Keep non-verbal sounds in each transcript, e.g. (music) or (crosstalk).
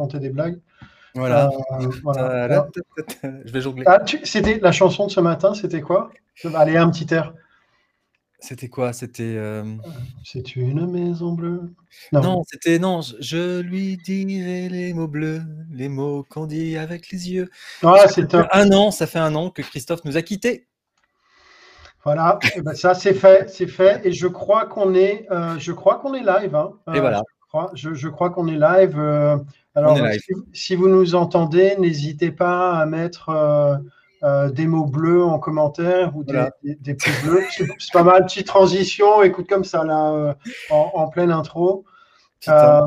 raconter des blagues. Voilà. Euh, voilà. Je vais jongler. Ah, c'était la chanson de ce matin, c'était quoi? Allez, un petit air. C'était quoi? C'était. euh, C'est une maison bleue. Non, c'était. Non, je- lui dirai les mots bleus, les mots qu'on dit avec les yeux. Ah, c'est top. Un an, ça fait un an que Christophe nous a quittés. Voilà, Eh ben, ça c'est fait, c'est fait. Et je crois qu'on est, euh, je crois qu'on est live. hein. Et voilà. Je crois, je, je crois qu'on est live. euh, alors, On est live. Si, si vous nous entendez, n'hésitez pas à mettre euh, euh, des mots bleus en commentaire ou des, Voilà. des, des pouces bleus. C'est pas mal, petite transition. Écoute comme ça là, en, en pleine intro. Euh,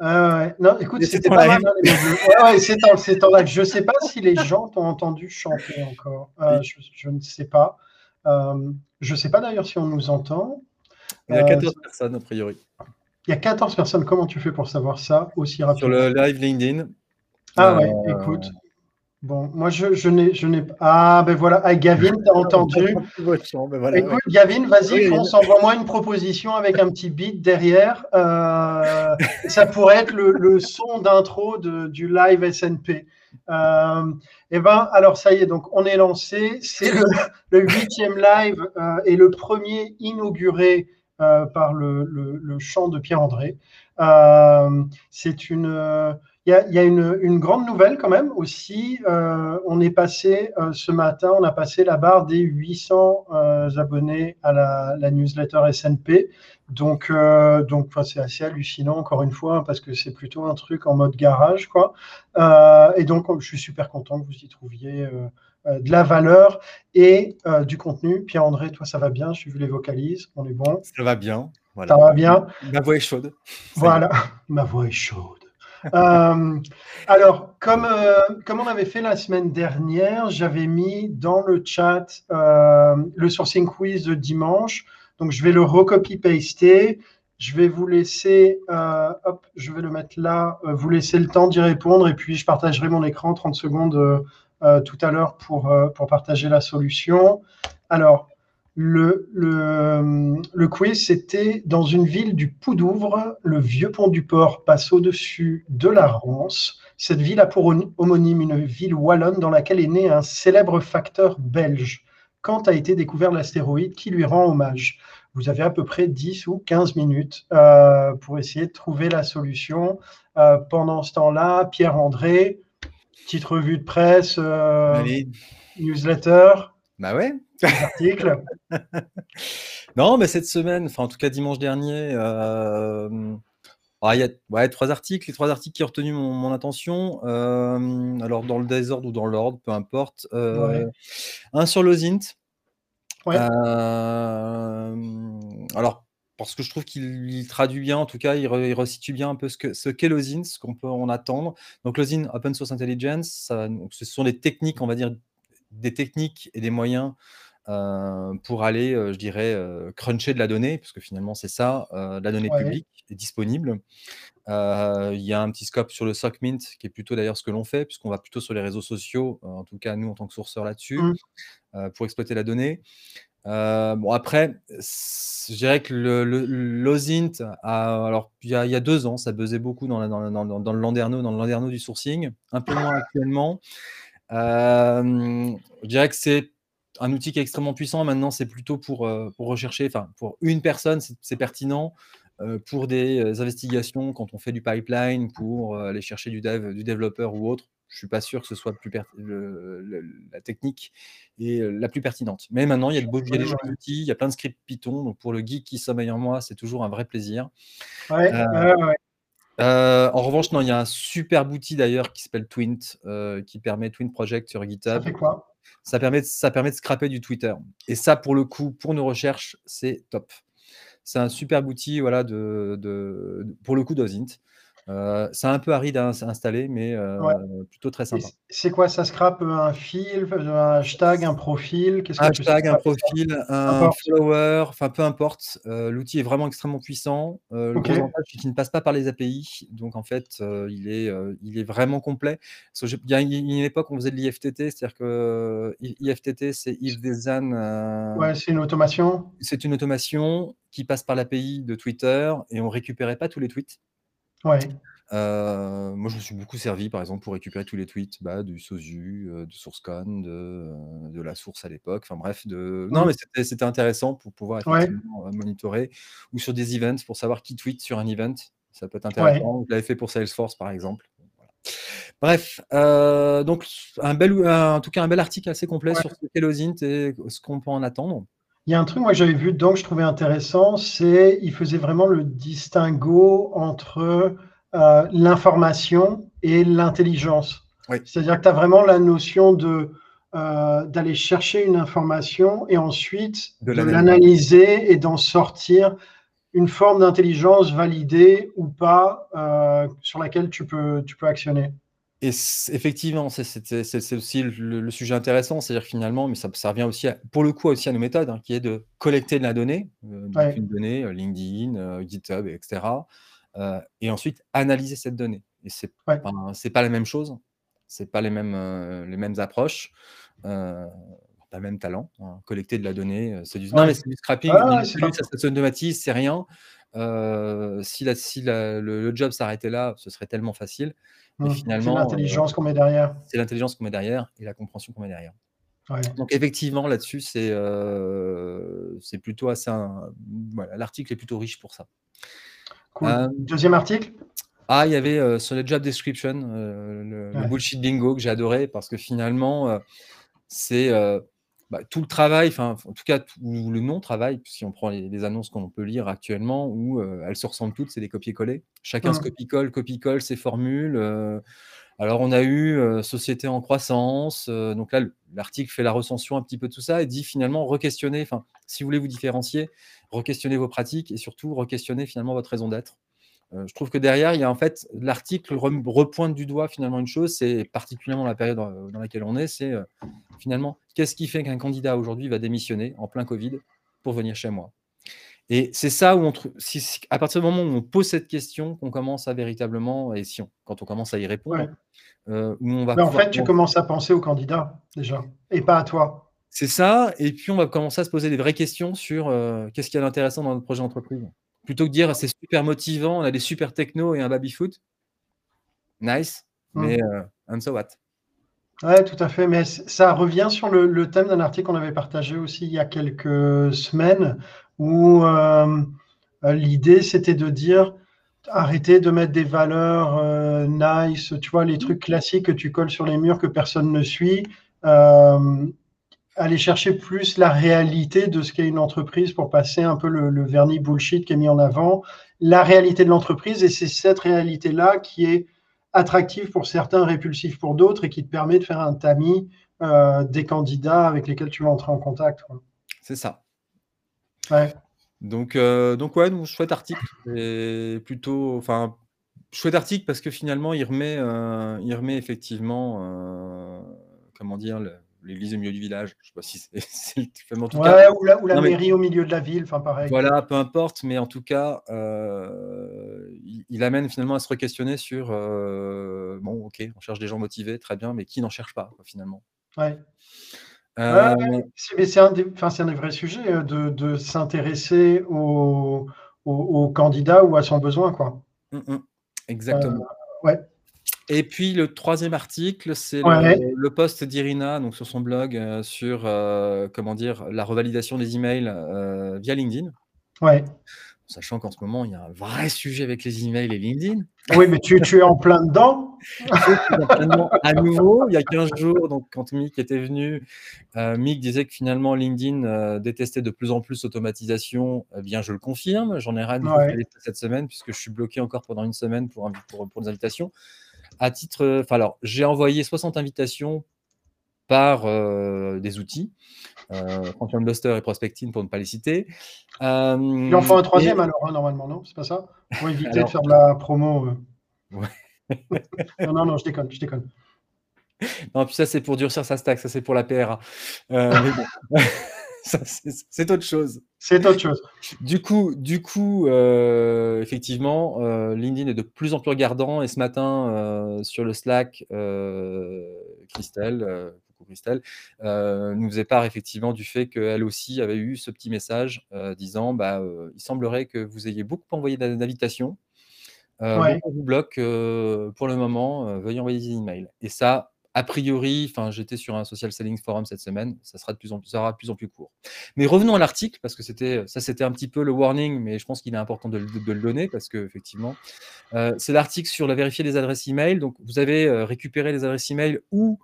ouais. Non, écoute, c'était pas mal. hein. Ouais, ouais, c'est en, live. Je sais pas si les gens t'ont entendu chanter encore. Euh, je, je ne sais pas. Euh, je ne sais pas d'ailleurs si on nous entend. Il y a Euh, 14 personnes, a priori. Il y a 14 personnes. Comment tu fais pour savoir ça aussi Sur rapidement le live LinkedIn. Ah Euh, ouais, écoute. Bon, moi je, je n'ai n'ai Ah ben voilà, ah, Gavin, t'as (laughs) entendu voilà, Écoute, Gavin, vas-y, Oui, envoie-moi une proposition avec un petit beat derrière. Euh, ça pourrait être le, le son d'intro du live SNP. Euh, et ben, alors ça y est, donc on est lancé. C'est le, huitième live euh, et le premier inauguré par le, chant de Pierre-André. Euh, c'est une. euh, Il y a, une, grande nouvelle quand même aussi. Euh, on est passé euh, ce matin, on a passé la barre des 800 euh, abonnés à la, newsletter SNP. Donc, euh, donc c'est assez hallucinant encore une fois hein, parce que c'est plutôt un truc en mode garage, quoi. Euh, et donc, je suis super content que vous y trouviez euh, euh, de la valeur et euh, du contenu. Pierre-André, toi, ça va bien? J'ai vu les vocalises, on est bon? Ça va bien. Voilà. Ça va bien? Ma voix est chaude. Voilà, (laughs) ma voix est chaude. Euh, alors, comme, euh, comme on avait fait la semaine dernière, j'avais mis dans le chat euh, le sourcing quiz de dimanche. Donc, je vais le recopy-paster. Je vais vous laisser, euh, hop, je vais le mettre là, euh, vous laisser le temps d'y répondre et puis je partagerai mon écran 30 secondes euh, euh, tout à l'heure pour, euh, pour partager la solution. Alors, le, le, le quiz, c'était dans une ville du Poudouvre, le vieux pont du port passe au-dessus de la Rance. Cette ville a pour homonyme une ville wallonne dans laquelle est né un célèbre facteur belge. Quand a été découvert l'astéroïde qui lui rend hommage? Vous avez à peu près 10 ou 15 minutes euh, pour essayer de trouver la solution. Euh, pendant ce temps-là, Pierre-André, petite revue de presse, euh, Allez. newsletter, Bah ouais. article. (laughs) Non, mais cette semaine, enfin en tout cas dimanche dernier, euh, ah, il y a ouais, trois articles, les trois articles qui ont retenu mon, mon attention. euh, alors dans le désordre ou dans l'ordre, peu importe. Euh, Ouais. Un sur l'OSINT. Ouais. Euh, alors parce que je trouve qu'il il traduit bien, en tout cas, il, re- il resitue bien un peu ce que ce qu'est l'OSINT, ce qu'on peut en attendre. Donc l'OSINT, Open Source Intelligence, ça- donc, ce sont des techniques, on va dire, des techniques et des moyens euh, pour aller, euh, je dirais, euh, cruncher de la donnée, parce que finalement c'est ça, de la donnée Ouais. publique est disponible. Il y a un petit scope sur le SOCMINT, qui est plutôt d'ailleurs ce que l'on fait, puisqu'on va plutôt sur les réseaux sociaux, en tout cas nous en tant que sourceurs là-dessus, Mm. euh, pour exploiter la donnée. Euh, bon après, je dirais que l'OSINT, alors il y, a, deux ans, ça buzzait beaucoup dans, le- landerneau, dans le landerneau du sourcing, un peu moins actuellement. Euh, je dirais que c'est un outil qui est extrêmement puissant. Maintenant, c'est plutôt pour, euh, pour rechercher, enfin, pour une personne, c'est pertinent. Pour des investigations, quand on fait du pipeline, pour aller chercher du dev, du développeur ou autre, je suis pas sûr que ce soit plus per- le- le- la technique et euh, la plus pertinente. Mais maintenant, il y a, de beaux, il y a des Ouais, jolis outils, il y a plein de scripts Python. Donc, pour le geek qui sommeille en moi, c'est toujours un vrai plaisir. Ouais, Euh, ouais, ouais. Euh, en revanche, non, il y a un super outil d'ailleurs qui s'appelle Twint, euh, qui permet Twint Project sur Ça GitHub. fait quoi? Ça permet, de- ça permet de scraper du Twitter. Et ça, pour le coup, pour nos recherches, c'est top. C'est un superbe outil, voilà, de- pour le coup d'Ozint. Euh, c'est un peu aride à ins- installer, mais euh, Ouais. plutôt très sympa. C'est quoi Ça scrape un fil, un hashtag, un profil? Tu Hashtag, un profil, un follower, enfin peu importe. euh, L'outil est vraiment extrêmement puissant. Euh, le Ok. gros avantage, c'est qu'il ne passe pas par les API. Donc en fait, euh, il, est, euh, il est vraiment complet. Parce que j'ai- Il y a une, époque, on faisait de l'IFTT, c'est-à-dire que euh, IFTT, c'est if euh, Ouais, c'est une automation. C'est une automation qui passe par l'API de Twitter et on récupérait pas tous les tweets. Ouais. moi, je me suis beaucoup servi, par exemple, pour récupérer tous les tweets bah, du Sozu, de SourceCon, de, de la source à l'époque. Enfin bref, de... non, mais c'était intéressant pour pouvoir Ouais. effectivement monitorer ou sur des events pour savoir qui tweet sur un event. Ça peut être Ouais. intéressant. Je l'avais fait pour Salesforce, par exemple. Bref, euh, donc un bel, en tout cas un bel article assez complet Ouais. sur ce qu'est et ce qu'on peut en attendre. Il y a un truc, moi, que j'avais vu dedans que je trouvais intéressant, c'est il faisait vraiment le distinguo entre euh, l'information et l'intelligence. Oui. C'est-à-dire que tu as vraiment la notion de euh, d'aller chercher une information et ensuite De l'analyser et d'en sortir une forme d'intelligence validée ou pas euh, sur laquelle tu peux, tu peux actionner. Et effectivement, c'est- aussi le, le sujet intéressant, c'est-à-dire finalement, mais ça, ça revient aussi, à- pour le coup, aussi à nos méthodes, hein, qui est de collecter de la donnée, euh, donc Ouais. une donnée, euh, LinkedIn, euh, GitHub, etc., et ensuite analyser cette donnée. Et c'est Ouais. pas la même chose, c'est pas les mêmes, les mêmes approches, pas le même talent. hein. Collecter de la donnée, c'est du, non, Ouais. mais c'est du scrapping, Ah, ça s'automatise, c'est rien. Euh, si la- si la- le, le job s'arrêtait là, ce serait tellement facile. Mais Hum, finalement, c'est euh, l'intelligence qu'on met derrière. c'est l'intelligence qu'on met derrière et la compréhension qu'on met derrière. Ouais. Donc effectivement, là-dessus, c'est euh, plutôt assez... voilà, L'article est plutôt riche pour ça. Cool. Deuxième article? Ah, il y avait sur les job description, le, le bullshit bingo que j'ai adoré parce que finalement, c'est bah, tout le travail, enfin en tout cas tout le non-travail, si on prend les, les annonces qu'on peut lire actuellement, où euh, elles se ressemblent toutes, c'est des copier-coller. Chacun se copie-colle, copie-colle ses formules. euh, alors on a eu euh, société en croissance, donc là le- l'article fait la recension un petit peu de tout ça et dit finalement re-questionner, enfin si vous voulez vous différencier, re-questionner vos pratiques et surtout re-questionner finalement votre raison d'être. Euh, je trouve que derrière, il y a en fait l'article repointe du doigt finalement une chose, c'est particulièrement la période dans, dans laquelle on est, c'est euh, finalement qu'est-ce qui fait qu'un candidat aujourd'hui va démissionner en plein Covid pour venir chez moi? Et c'est ça où on trouve, si, si- à partir du moment où on pose cette question, qu'on commence à véritablement, et si on, quand on commence à y répondre, Ouais. euh, où on va Mais en fait, tu commences à penser au candidat déjà, et pas à toi. c'est ça, et puis on va commencer à se poser des vraies questions sur euh, qu'est-ce qu'il y a d'intéressant dans notre projet d'entreprise. Plutôt que de dire c'est super motivant, on a des super technos et un baby-foot. Nice, Mm. mais euh, and so what? Ouais, tout à fait. Mais ça revient sur le, le thème d'un article qu'on avait partagé aussi il y a quelques semaines, où euh, euh, l'idée c'était de dire arrêtez de mettre des valeurs euh, nice, tu vois, les trucs classiques que tu colles sur les murs que personne ne suit. Euh, aller chercher plus la réalité de ce qu'est une entreprise pour passer un peu le, le vernis bullshit qui est mis en avant, la réalité de l'entreprise, et c'est cette réalité-là qui est attractive pour certains, répulsive pour d'autres, et qui te permet de faire un tamis euh, des candidats avec lesquels tu vas entrer en contact. C'est ça. Ouais. Donc, euh, donc ouais, donc, chouette article. Et plutôt, enfin, chouette article parce que finalement, il remet, euh, il remet effectivement, comment dire, le- l'église au milieu du village. Je sais pas si c'est, (laughs) le en tout cas. Ouais, ou la, ou la Non, mais- mairie au milieu de la ville, enfin pareil. Voilà, peu importe, mais en tout cas, euh, il, il amène finalement à se re-questionner sur euh, bon, ok, on cherche des gens motivés, très bien, mais qui n'en cherche pas finalement. Ouais. Euh, C'est- Mais c'est un, des, un des vrais sujets de, de s'intéresser au, au, au candidat ou à son besoin. Quoi. mm, mm, exactement. ouais. Et puis le troisième article, c'est Ouais. le, le post d'Irina donc sur son blog euh, sur euh, comment dire la revalidation des emails euh, via LinkedIn. Ouais. Sachant qu'en ce moment, il y a un vrai sujet avec les emails et LinkedIn. Oui, mais tu, tu es en plein dedans. (laughs) À nouveau, il y a 15 jours, donc quand Mick était venu, Mick disait que finalement LinkedIn détestait de plus en plus l'automatisation. Eh bien, je le confirme, j'en ai rien de Ouais. cette semaine puisque je suis bloqué encore pendant une semaine pour, pour des invitations. À titre, enfin alors, j'ai envoyé 60 invitations par euh, des outils, euh, Franklin Buster et Prospecting pour ne pas les citer. Euh, Il en faut un et- troisième alors, hein, normalement, non? C'est pas ça? Pour éviter Alors- de faire de la promo. euh. Ouais. (laughs) non, non, non, je déconne, je déconne. Non, puis ça, c'est pour durcir sa stack, ça, c'est pour la PRA. Euh, mais bon. (laughs) (laughs) C'est autre chose. C'est autre chose. Du coup, du coup euh, effectivement, euh, LinkedIn est de plus en plus regardant. Et ce matin, euh, sur le Slack, Christelle, Christelle, euh, nous faisait part effectivement du fait qu'elle aussi avait eu ce petit message euh, disant bah, euh, il semblerait que vous ayez beaucoup envoyé d'invitations. vous bloque pour le moment, veuillez envoyer des emails. Et ça, a priori, enfin, j'étais sur un social selling forum cette semaine, ça sera de plus en plus, sera plus en plus court. Mais revenons à l'article parce que c'était, ça, c'était un petit peu le warning, mais je pense qu'il est important de, le donner parce que effectivement, c'est l'article sur la vérifier des adresses email. Donc, vous avez récupéré les adresses email ou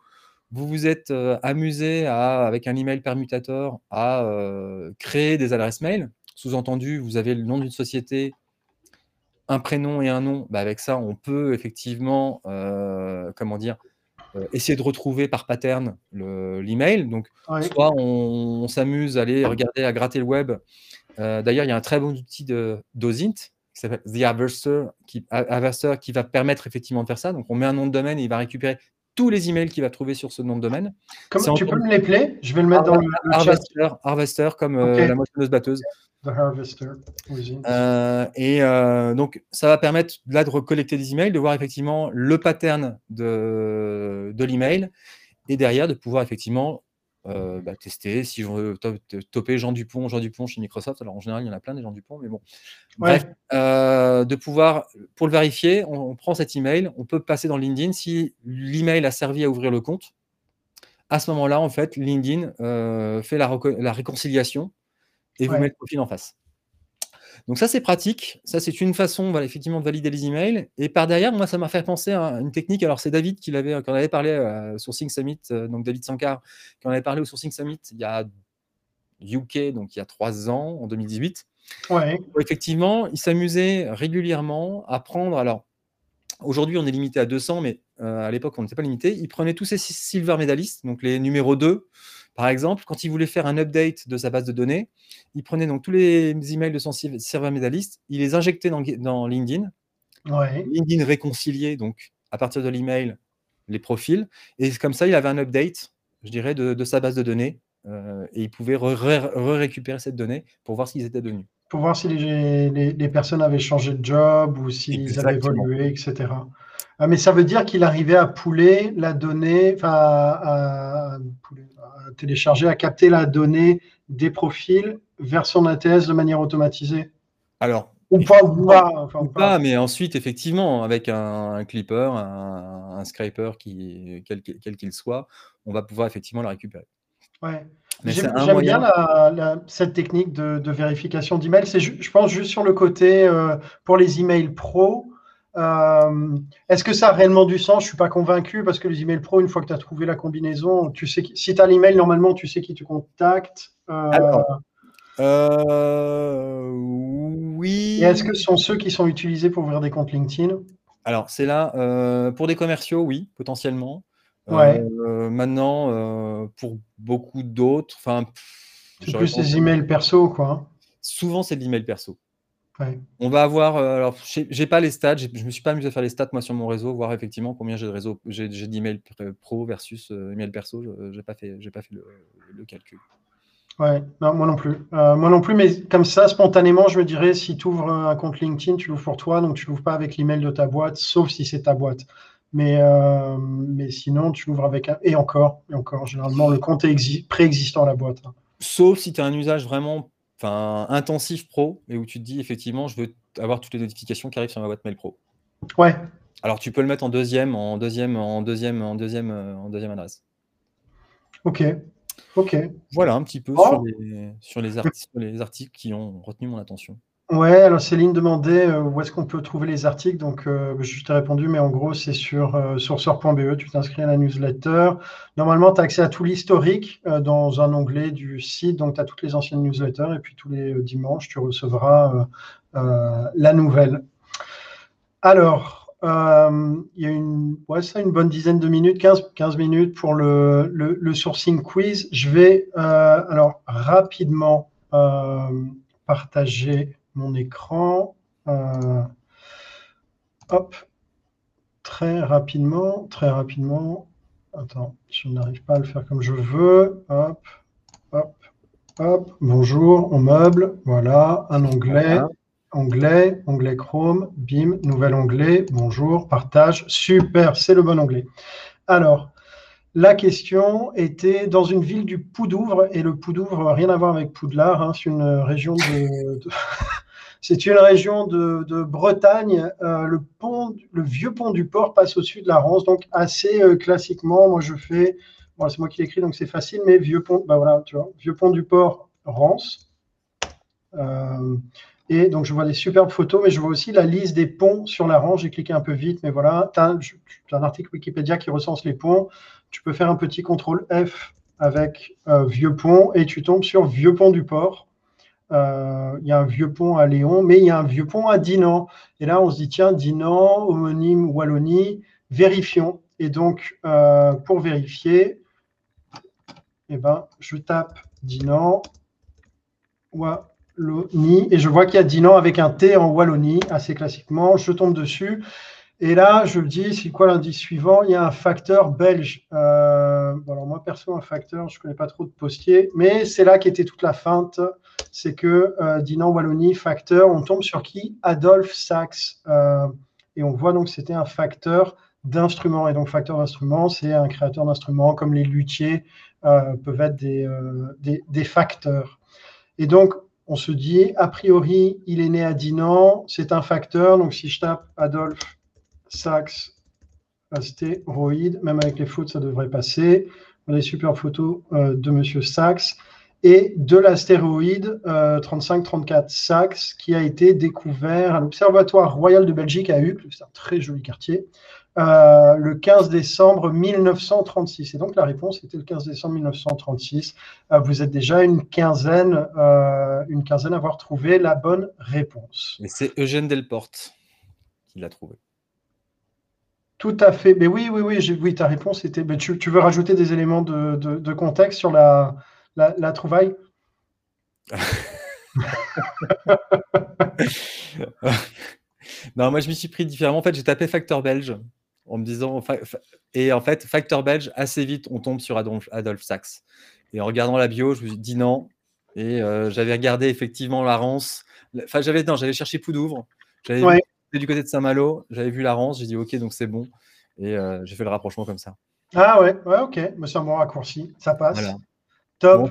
vous vous êtes amusé à, avec un email permutateur à créer des adresses mail. Sous-entendu, vous avez le nom d'une société, un prénom et un nom. Bah, avec ça, on peut effectivement, comment dire, essayer de retrouver par pattern l'email. Donc, soit on, s'amuse à aller regarder, à gratter le web. D'ailleurs, il y a un très bon outil de d'OSINT qui s'appelle The Averser qui, qui va permettre effectivement de faire ça. Donc, on met un nom de domaine et il va récupérer tous les emails qu'il va trouver sur ce nom de domaine. Comment tu peux me les plaire Je vais le mettre dans le, Harvester, Harvester comme euh, la moissonneuse batteuse. The Harvester. Euh, et euh, donc, ça va permettre là de recollecter des emails, de voir effectivement le pattern de, de l'email et derrière de pouvoir effectivement euh, bah, tester. Si je veux toper Jean Dupont, Jean Dupont chez Microsoft, alors en général, il y en a plein des Jean Dupont, mais bon. Bref, de pouvoir, pour le vérifier, on, prend cet email, on peut passer dans LinkedIn. Si l'email a servi à ouvrir le compte, à ce moment-là, en fait, LinkedIn fait la, la, réconciliation et vous met le profil en face. Donc ça, c'est pratique. Ça, c'est une façon effectivement de valider les emails. Et par derrière, moi, ça m'a fait penser à une technique. Alors, c'est David qui, avait, en avait parlé euh, au Sourcing Summit, euh, donc David Sankar, qui en avait parlé au Sourcing Summit il y a UK, donc il y a trois ans, en 2018. Ouais. effectivement, il s'amusait régulièrement à prendre. Alors, aujourd'hui, on est limité à 200, mais euh, à l'époque, on n'était pas limité. Il prenait tous ces silver medalistes, donc les numéros 2, par exemple, quand il voulait faire un update de sa base de données, il prenait donc tous les emails de son serveur médaliste, il les injectait dans, LinkedIn. LinkedIn réconciliait donc à partir de l'email les profils. Et comme ça, il avait un update, je dirais, de, sa base de données. Euh, et il pouvait récupérer cette donnée pour voir ce qu'ils étaient devenus. Pour voir si les, personnes avaient changé de job ou s'ils avaient évolué, etc. Ah, mais ça veut dire qu'il arrivait à pouler la donnée, enfin, à, télécharger, à capter la donnée des profils vers son ATS de manière automatisée Alors, ou pas, ou pas, ou pas, mais ensuite, effectivement, avec un, clipper, un, scraper, qui, quel qu'il soit, on va pouvoir effectivement la récupérer. Ouais. J'aime bien la, cette technique de, vérification d'email. C'est, je pense, juste sur le côté euh, pour les emails pro. Euh, est-ce que ça a réellement du sens? Je ne suis pas convaincu parce que les emails pro, une fois que tu as trouvé la combinaison, tu sais si tu as l'email, normalement, tu sais qui te contacte. Euh, euh, oui. est-ce que ce sont ceux qui sont utilisés pour ouvrir des comptes LinkedIn? Alors, c'est là, pour des commerciaux, oui, potentiellement. Ouais. maintenant, pour beaucoup d'autres, enfin. C'est plus des emails perso, quoi. Souvent, c'est de l'email perso. On va avoir, euh, alors j'ai pas les stats, je me suis pas amusé à faire les stats moi sur mon réseau, voir effectivement combien j'ai de réseau, j'ai d'emails pro versus euh, email perso, j'ai pas fait, j'ai pas fait le, calcul. Ouais, non, moi non plus. Euh, moi non plus, mais comme ça, spontanément, je me dirais, si tu ouvres un compte LinkedIn, tu l'ouvres pour toi, donc tu l'ouvres pas avec l'email de ta boîte, sauf si c'est ta boîte. Mais, mais sinon, tu l'ouvres avec un... Et encore, et encore, généralement, le compte est préexistant à la boîte. Hein. Sauf si tu as un usage vraiment enfin intensif pro et où tu te dis effectivement je veux avoir toutes les notifications qui arrivent sur ma boîte mail pro. Ouais. Alors tu peux le mettre en deuxième, en deuxième, en deuxième, en deuxième, euh, en deuxième adresse. Ok. Ok. Voilà un petit peu sur, les, sur, les articles, les articles qui ont retenu mon attention. Ouais, alors Céline demandait euh, où est-ce qu'on peut trouver les articles. Donc, euh, je t'ai répondu, mais en gros, c'est sur euh, sourceur.be. Tu t'inscris à la newsletter. Normalement, tu as accès à tout l'historique dans un onglet du site. Donc, tu as toutes les anciennes newsletters. Et puis, tous les dimanches, tu recevras la nouvelle. Alors, il y a une, ouais, ça, une bonne dizaine de minutes, 15, 15 minutes pour le, le, le sourcing quiz. Je vais alors rapidement partager mon écran. Euh, hop, très rapidement, très rapidement. Attends, je n'arrive pas à le faire comme je veux. Hop, hop, hop. Bonjour, on meuble. Voilà, un onglet. Onglet, onglet Chrome, bim, nouvel onglet, bonjour, partage, super, c'est le bon onglet. Alors, la question était dans une ville du Poudouvre, et le Poudouvre, rien à voir avec Poudlard, hein, c'est une région de, C'est une région de, Bretagne. le, pont, le vieux pont du port passe au-dessus de la Rance. Donc, assez classiquement, moi, je fais. c'est moi qui l'écris, donc c'est facile, mais vieux pont, bah voilà, vieux pont du port, Rance. Et donc, je vois des superbes photos, mais je vois aussi la liste des ponts sur la range. J'ai cliqué un peu vite, mais voilà. Tu as, un article Wikipédia qui recense les ponts. Tu peux faire un petit contrôle F avec euh, Vieux Pont et tu tombes sur Vieux Pont du Port. Euh, il y a un vieux pont à Léon, mais il y a un vieux pont à Dinan. Et là, on se dit, tiens, Dinan, homonyme Wallonie, vérifions. Et donc, euh, pour vérifier, eh ben, je tape Dinan, Wallonie, et je vois qu'il y a Dinan avec un T en Wallonie, assez classiquement. Je tombe dessus. Et là, je me dis, c'est quoi l'indice suivant? Il y a un facteur belge. Euh, moi, perso, un facteur, je ne connais pas trop de postiers, mais c'est là qu'était toute la feinte. C'est que euh, Dinan Wallonie, facteur, on tombe sur qui? Adolphe Sachs. Euh, et on voit donc que c'était un facteur d'instruments. Et donc, facteur d'instruments, c'est un créateur d'instruments comme les luthiers euh, peuvent être des, des, des facteurs. Et donc, on se dit, a priori, il est né à Dinan, c'est un facteur. Donc, si je tape Adolphe Sax, astéroïde, même avec les fautes, ça devrait passer. Des super photos euh, de Monsieur Sax et de l'astéroïde 3534 euh, Sax qui a été découvert à l'Observatoire royal de Belgique à Uccle, c'est un très joli quartier, euh, le 15 décembre 1936. Et donc la réponse était le 15 décembre 1936. vous êtes déjà une quinzaine, une quinzaine à avoir trouvé la bonne réponse. Et c'est Eugène Delporte qui l'a trouvé. Tout à fait. Mais oui, oui, oui, oui ta réponse était. Mais tu, veux rajouter des éléments de, contexte sur la, la, trouvaille? (laughs) Non, moi je m'y suis pris différemment. En fait, j'ai tapé facteur belge en me disant. Et en fait, facteur belge, assez vite, on tombe sur Adolphe, Sachs. Et en regardant la bio, je me suis dit non. Et euh, j'avais regardé effectivement la Rance. Enfin, j'avais j'avais cherché Poudouvre. J'avais du côté de Saint-Malo, j'avais vu la Rance, j'ai dit ok, donc c'est bon. Et euh, j'ai fait le rapprochement comme ça. Ah ouais, ouais, ok. Mais c'est un bon raccourci, ça passe. Top.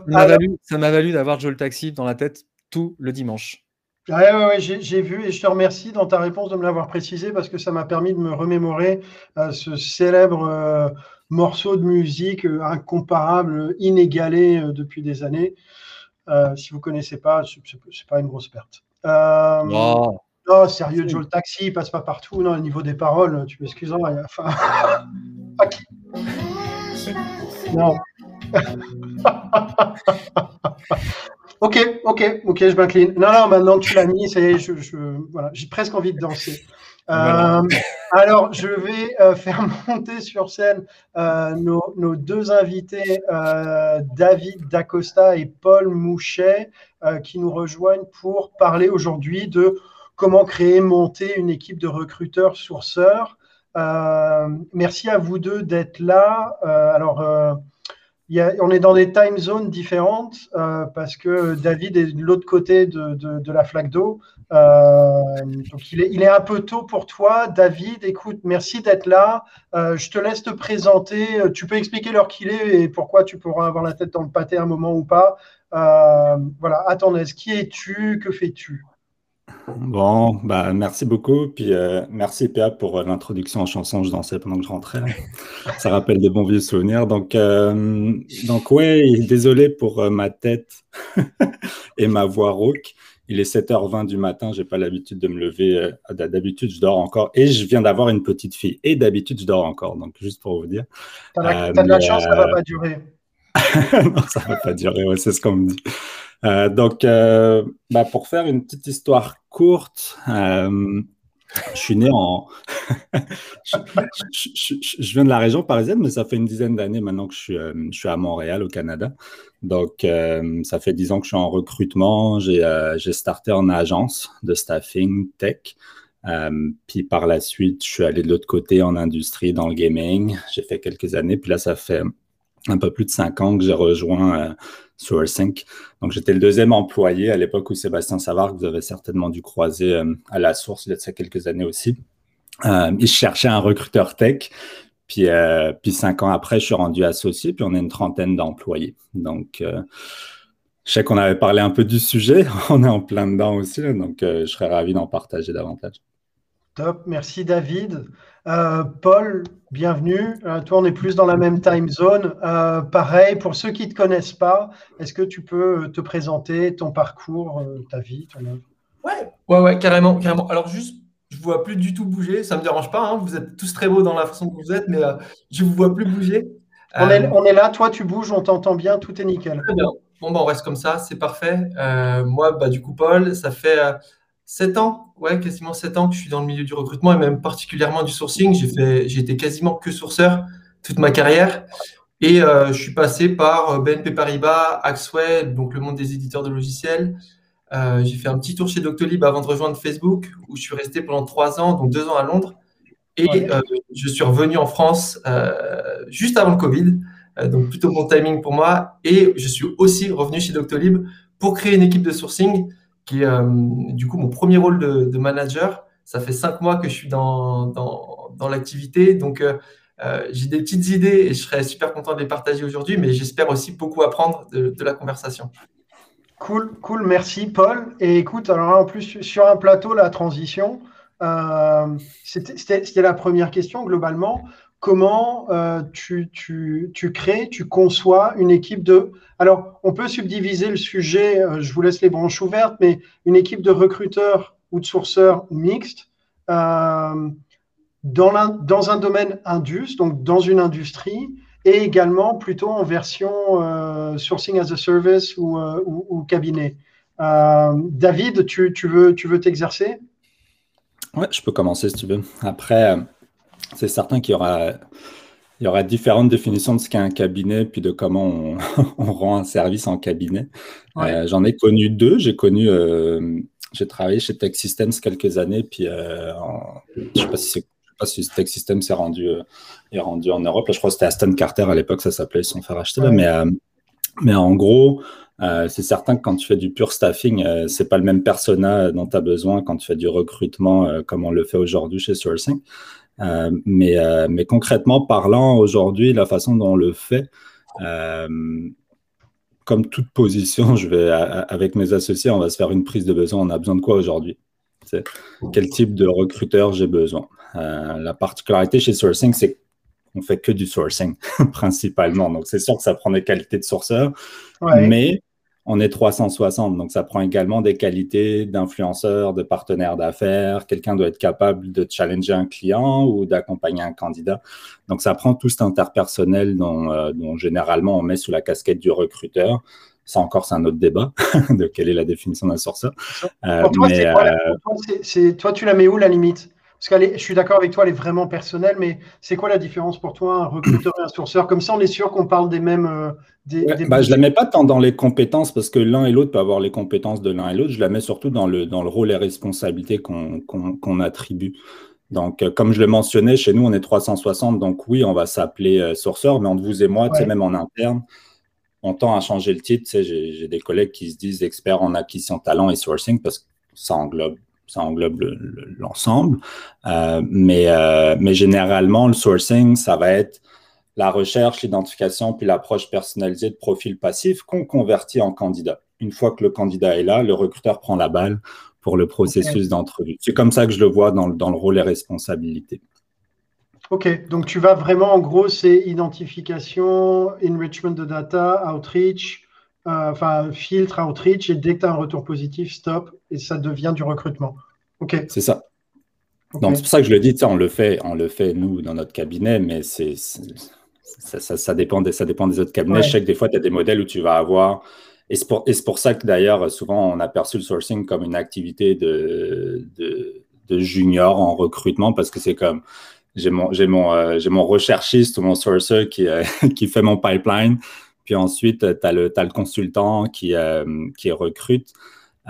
ça m'a valu, d'avoir Joe le Taxi dans la tête tout le dimanche. Ouais, ouais, ouais j'ai vu et je te remercie dans ta réponse de me l'avoir précisé parce que ça m'a permis de me remémorer euh, ce célèbre euh, morceau de musique incomparable, inégalé depuis des années. si vous ne connaissez pas, ce n'est pas une grosse perte. Non, sérieux, Joe, le taxi, il passe pas partout. Non, au niveau des paroles, tu m'excuses. Enfin, (laughs) non. (laughs) ok, ok, ok, je m'incline. Non, non, maintenant que tu l'as mis, je, voilà, j'ai presque envie de danser. Euh, (laughs) alors, je vais euh, faire monter sur scène euh, nos, nos, deux invités, David Dacosta et Paul Mouchet, qui nous rejoignent pour parler aujourd'hui de comment créer, monter une équipe de recruteurs sourceurs. Euh, merci à vous deux d'être là. Euh, alors, euh, on est dans des time zones différentes parce que David est de l'autre côté de, la flaque d'eau. donc, il est, il est, un peu tôt pour toi. David, écoute, merci d'être là. je te laisse te présenter. Tu peux expliquer l'heure qu'il est et pourquoi tu pourras avoir la tête dans le pâté un moment ou pas. voilà, attends, qui es-tu? Que fais-tu? Bon, bah merci beaucoup. Puis euh, merci PA pour euh, l'introduction en chanson. Je dansais pendant que je rentrais. (laughs) Ça rappelle des bons vieux souvenirs. Donc, euh, donc ouais, désolé pour ma tête (laughs) et ma voix rauque. Il est 7h20 du matin. J'ai pas l'habitude de me lever. D'habitude, je dors encore. Et je viens d'avoir une petite fille. Et d'habitude, je dors encore. Donc, juste pour vous dire. T'as de la chance, ça va pas durer. (laughs) non, ça va pas durer. Ouais, c'est ce qu'on me dit. Euh, donc, euh, bah, pour faire une petite histoire courte, euh, je suis né en. (laughs) je, viens de la région parisienne, mais ça fait une dizaine d'années maintenant que je suis, à Montréal, au Canada. Donc, ça fait dix ans que je suis en recrutement. J'ai starté en agence de staffing tech. puis par la suite, je suis allé de l'autre côté en industrie, dans le gaming. J'ai fait quelques années. Puis là, ça fait un peu plus de cinq ans que j'ai rejoint Sourcing. Donc, j'étais le deuxième employé à l'époque où Sébastien Savard, que vous avez certainement dû croiser euh, à la source il y a quelques années aussi. Euh, il cherchait un recruteur tech. Puis, euh, puis cinq ans après, je suis rendu associé, puis on est une trentaine d'employés. Donc, Je sais qu'on avait parlé un peu du sujet, (laughs) on est en plein dedans aussi, donc je serais ravi d'en partager davantage. Top, merci David. Paul, bienvenue. toi, on est plus dans la même time zone. pareil, pour ceux qui ne te connaissent pas, est-ce que tu peux te présenter ton parcours, ta vie, ton œuvre? Ouais, ouais, ouais, carrément, carrément. Alors juste je ne vous vois plus du tout bouger. Ça ne me dérange pas. Hein. Vous êtes tous très beaux dans la façon que vous êtes, mais je ne vous vois plus bouger. On, est, on, est, là, toi tu bouges, on t'entend bien, tout est nickel. Très bien. Bon, bah, on reste comme ça, c'est parfait. Euh, moi, bah, du coup, Paul, ça fait euh, 7 ans, ouais, quasiment 7 ans que je suis dans le milieu du recrutement et même particulièrement du sourcing. J'ai fait, j'ai été quasiment que sourceur toute ma carrière. Et euh, je suis passé par BNP Paribas, Axway, donc le monde des éditeurs de logiciels. j'ai fait un petit tour chez Doctolib avant de rejoindre Facebook, où je suis resté pendant 3 ans, donc 2 ans à Londres. Et je suis revenu en France juste avant le Covid. Euh, donc plutôt bon timing pour moi. Et je suis aussi revenu chez Doctolib pour créer une équipe de sourcing qui est euh, du coup mon premier rôle de, manager. Ça fait cinq mois que je suis dans, dans, l'activité. Donc euh, j'ai des petites idées et je serais super content de les partager aujourd'hui, mais j'espère aussi beaucoup apprendre de, la conversation. Cool, cool, merci Paul. Et écoute, alors en plus sur un plateau, la transition, c'était la première question globalement comment euh, tu, crées, tu conçois une équipe de... Alors, on peut subdiviser le sujet, euh, je vous laisse les branches ouvertes, mais une équipe de recruteurs ou de sourceurs mixtes euh, dans, dans, un domaine indus, donc dans une industrie, et également plutôt en version sourcing as a service ou, cabinet. David, tu, veux tu veux t'exercer? Ouais, je peux commencer si tu veux. Après, c'est certain qu'il y aura, il y aura différentes définitions de ce qu'est un cabinet, puis de comment on, (laughs) rend un service en cabinet. Euh, j'en ai connu deux. J'ai connu, euh, j'ai travaillé chez Tech Systems quelques années, puis euh, je ne sais pas si c'est pas si Tech Systems est rendu, est rendu en Europe. je crois que c'était Aston Carter à l'époque, ça s'appelait, ils se sont fait racheter là. Mais, mais en gros, c'est certain que quand tu fais du pur staffing, ce c'est pas le même persona dont tu as besoin quand tu fais du recrutement comme on le fait aujourd'hui chez Sourcing. Euh, mais, euh, mais concrètement parlant, aujourd'hui, la façon dont on le fait, euh, comme toute position, (laughs) je vais, avec mes associés, on va se faire une prise de besoin. On a besoin de quoi aujourd'hui? Quel type de recruteur j'ai besoin? La particularité chez Sourcing, c'est qu'on fait que du sourcing (laughs) principalement. Donc, c'est sûr que ça prend des qualités de sourceur, mais on est 360. Donc, ça prend également des qualités d'influenceur, de partenaire d'affaires. Quelqu'un doit être capable de challenger un client ou d'accompagner un candidat. Donc, ça prend tout cet interpersonnel dont, euh, généralement on met sous la casquette du recruteur. Ça encore, c'est un autre débat (laughs) de quelle est la définition d'un sourceur. Euh, mais, euh, toi, tu la mets où la limite? Parce que je suis d'accord avec toi, elle est vraiment personnelle, mais c'est quoi la différence pour toi, un recruteur et un sourceur? Comme ça, on est sûr qu'on parle des mêmes. Euh, des, bah, je ne la mets pas tant dans les compétences, parce que l'un et l'autre peuvent avoir les compétences de l'un et l'autre. Je la mets surtout dans le, dans le rôle et responsabilités qu'on attribue. Donc, euh, comme je le mentionnais, chez nous, on est 360. Donc, oui, on va s'appeler euh, sourceur, mais entre vous et moi, même en interne, on tend à changer le titre. J'ai des collègues qui se disent experts en acquisition talent et sourcing parce que ça englobe ça englobe l'ensemble. Euh, mais, euh, mais généralement, le sourcing, ça va être la recherche, l'identification, puis l'approche personnalisée de profil passif qu'on convertit en candidat. Une fois que le candidat est là, le recruteur prend la balle pour le processus d'entrevue. C'est comme ça que je le vois dans, dans, le rôle et responsabilités. Ok, donc tu vas vraiment, en gros, c'est identification, enrichment de data, outreach, enfin, filtre, outreach, et dès que tu as un retour positif, stop, et ça devient du recrutement. OK. C'est ça. Donc, c'est pour ça que je le dis, on le fait, on le fait, nous, dans notre cabinet, mais c'est, ça, dépend des, ça dépend des autres cabinets. Je sais que des fois, tu as des modèles où tu vas avoir. Et c'est pour, pour, ça que d'ailleurs, souvent, on a perçu le sourcing comme une activité de, de, junior en recrutement parce que c'est comme j'ai mon, j'ai mon, euh, j'ai mon recherchiste ou mon sourcer qui, euh, (laughs) qui fait mon pipeline. Puis ensuite, tu as le, le consultant qui, euh, qui recrute.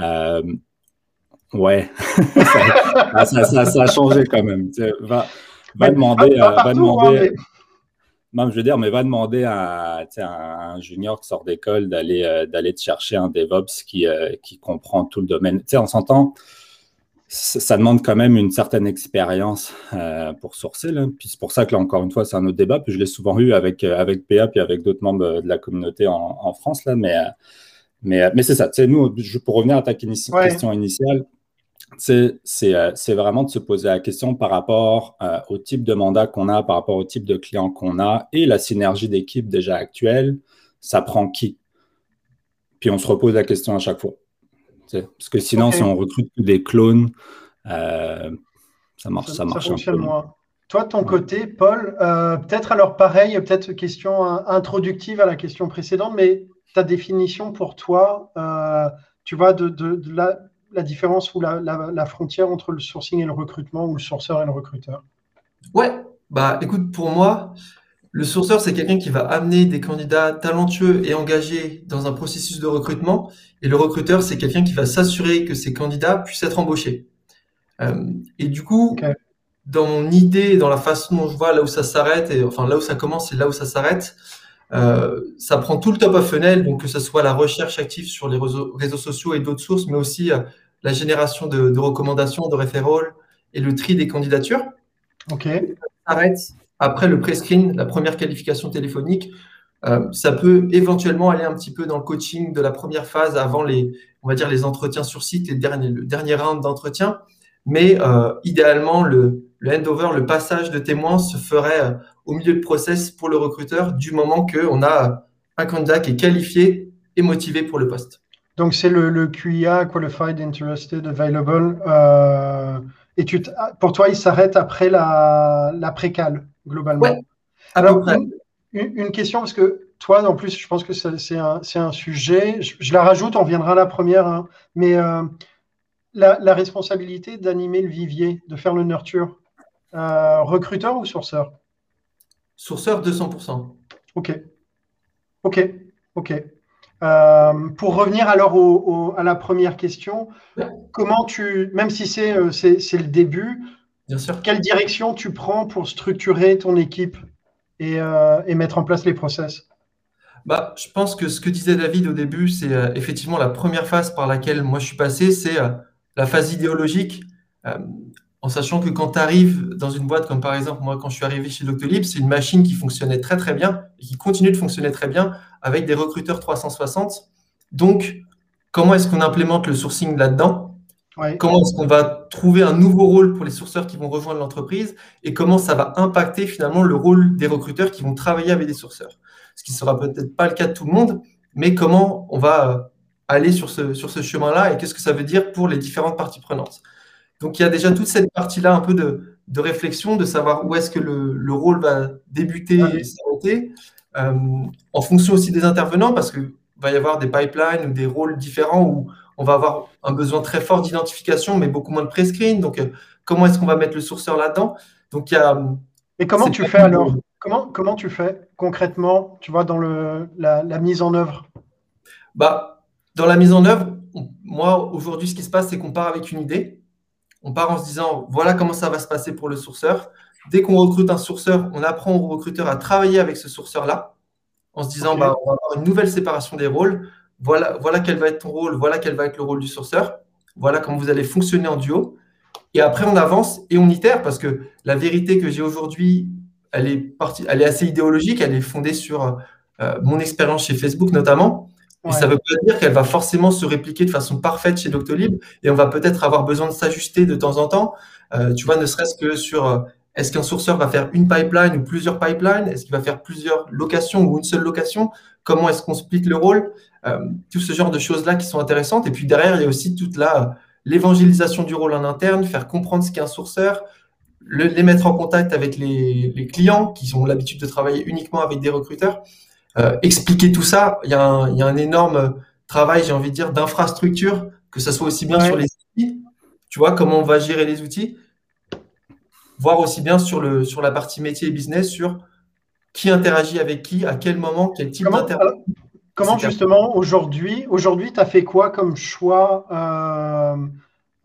Euh, ouais, (laughs) ah, ça, ça, a changé quand même. Va, va demander. va demander je veux dire, mais va demander à, un junior qui sort d'école d'aller euh, d'aller te chercher un DevOps qui, qui comprend tout le domaine. Tu sais, on s'entend ça demande quand même une certaine expérience euh, pour sourcer. Là. Puis c'est pour ça que là, encore une fois, c'est un autre débat. Puis je l'ai souvent eu avec, euh, avec PA puis avec d'autres membres de la communauté en, France. Là. Mais, euh, Mais, mais c'est ça. Nous, pour revenir à ta question initiale, c'est vraiment de se poser la question par rapport au type de mandat qu'on a, par rapport au type de client qu'on a et la synergie d'équipe déjà actuelle, ça prend qui? Puis on se repose la question à chaque fois. Parce que sinon, si on recrute des clones, euh, ça marche. Ça, marche fonctionne moins. Toi, de ton côté, Paul, euh, peut-être alors pareil, peut-être question introductive à la question précédente, mais ta définition pour toi, euh, tu vois, de, la, différence ou la, frontière entre le sourcing et le recrutement ou le sourceur et le recruteur? Ouais, bah écoute, pour moi, le sourceur, c'est quelqu'un qui va amener des candidats talentueux et engagés dans un processus de recrutement. Et le recruteur, c'est quelqu'un qui va s'assurer que ces candidats puissent être embauchés. Euh, et du coup, dans mon idée, dans la façon dont je vois là où ça s'arrête, et enfin là où ça commence et là où ça s'arrête, euh, ça prend tout le top of funnel, donc que ce soit la recherche active sur les réseaux, sociaux et d'autres sources, mais aussi euh, la génération de, recommandations, de référents et le tri des candidatures. Ok. Ça s'arrête après le pre-screen, la première qualification téléphonique, euh, ça peut éventuellement aller un petit peu dans le coaching de la première phase avant les, on va dire, les entretiens sur site et le dernier, le dernier round d'entretien. Mais euh, idéalement, le, le handover, le passage de témoins se ferait euh, au milieu de process pour le recruteur du moment qu'on a un candidat qui est qualifié et motivé pour le poste. Donc, c'est le, le, QIA, Qualified, Interested, Available. et tu pour toi, il s'arrête après la, la précale? Globalement. Alors, une, question, parce que toi, en plus, je pense que c'est un, sujet, je, la rajoute, on viendra à la première, hein. mais euh, la, responsabilité d'animer le vivier, de faire le nurture, euh, recruteur ou sourceur? Sourceur 200%. Ok. Ok. Ok. Euh, pour revenir alors à la première question, comment tu, même si c'est le début, quelle direction tu prends pour structurer ton équipe et, euh, mettre en place les process? Bah, Je pense que ce que disait David au début, c'est euh, effectivement la première phase par laquelle moi je suis passé, c'est euh, la phase idéologique. en sachant que quand tu arrives dans une boîte comme par exemple moi quand je suis arrivé chez Doctolib, c'est une machine qui fonctionnait très très bien et qui continue de fonctionner très bien avec des recruteurs 360. Donc, comment est-ce qu'on implémente le sourcing là-dedans? Comment est-ce qu'on va trouver un nouveau rôle pour les sourceurs qui vont rejoindre l'entreprise et comment ça va impacter finalement le rôle des recruteurs qui vont travailler avec des sourceurs? Ce qui ne sera peut-être pas le cas de tout le monde, mais comment on va euh, aller sur ce, sur ce chemin-là et qu'est-ce que ça veut dire pour les différentes parties prenantes? Donc il y a déjà toute cette partie-là un peu de, de, réflexion, de savoir où est-ce que le, le, rôle va débuter et s'arrêter, euh, en fonction aussi des intervenants, parce qu'il va y avoir des pipelines ou des rôles différents où on va avoir un besoin très fort d'identification, mais beaucoup moins de pre-screen. Donc, euh, comment est-ce qu'on va mettre le sourceur là-dedans? Donc, il y a. Et comment tu fais alors? comment, comment tu fais concrètement, tu vois, dans le, la, mise en œuvre? Bah, Dans la mise en œuvre, moi, aujourd'hui, ce qui se passe, c'est qu'on part avec une idée. On part en se disant, voilà comment ça va se passer pour le sourceur. Dès qu'on recrute un sourceur, on apprend au recruteur à travailler avec ce sourceur-là, en se disant, bah, on va avoir une nouvelle séparation des rôles voilà, voilà quel va être ton rôle, voilà quel va être le rôle du sourceur, voilà comment vous allez fonctionner en duo. Et après, on avance et on itère parce que la vérité que j'ai aujourd'hui, elle est, elle est assez idéologique, elle est fondée sur euh, mon expérience chez Facebook notamment. Et ça ne veut pas dire qu'elle va forcément se répliquer de façon parfaite chez Doctolib. Et on va peut-être avoir besoin de s'ajuster de temps en temps. Euh, tu vois, ne serait-ce que sur euh, est-ce qu'un sourceur va faire une pipeline ou plusieurs pipelines? Est-ce qu'il va faire plusieurs locations ou une seule location? Comment est-ce qu'on split le rôle? Tout ce genre de choses-là qui sont intéressantes. Et puis derrière, il y a aussi toute la l'évangélisation du rôle en interne, faire comprendre ce qu'est un sourceur, les mettre en contact avec les, clients qui ont l'habitude de travailler uniquement avec des recruteurs. Euh, expliquer tout ça, il y, a un, énorme travail, j'ai envie de dire, d'infrastructure, que ce soit aussi bien sur les outils, tu vois, comment on va gérer les outils, voir aussi bien sur, le, sur la partie métier et business, sur qui interagit avec qui, à quel moment, quel type d'interaction. Comment justement aujourd'hui, aujourd'hui, tu as fait quoi comme choix euh,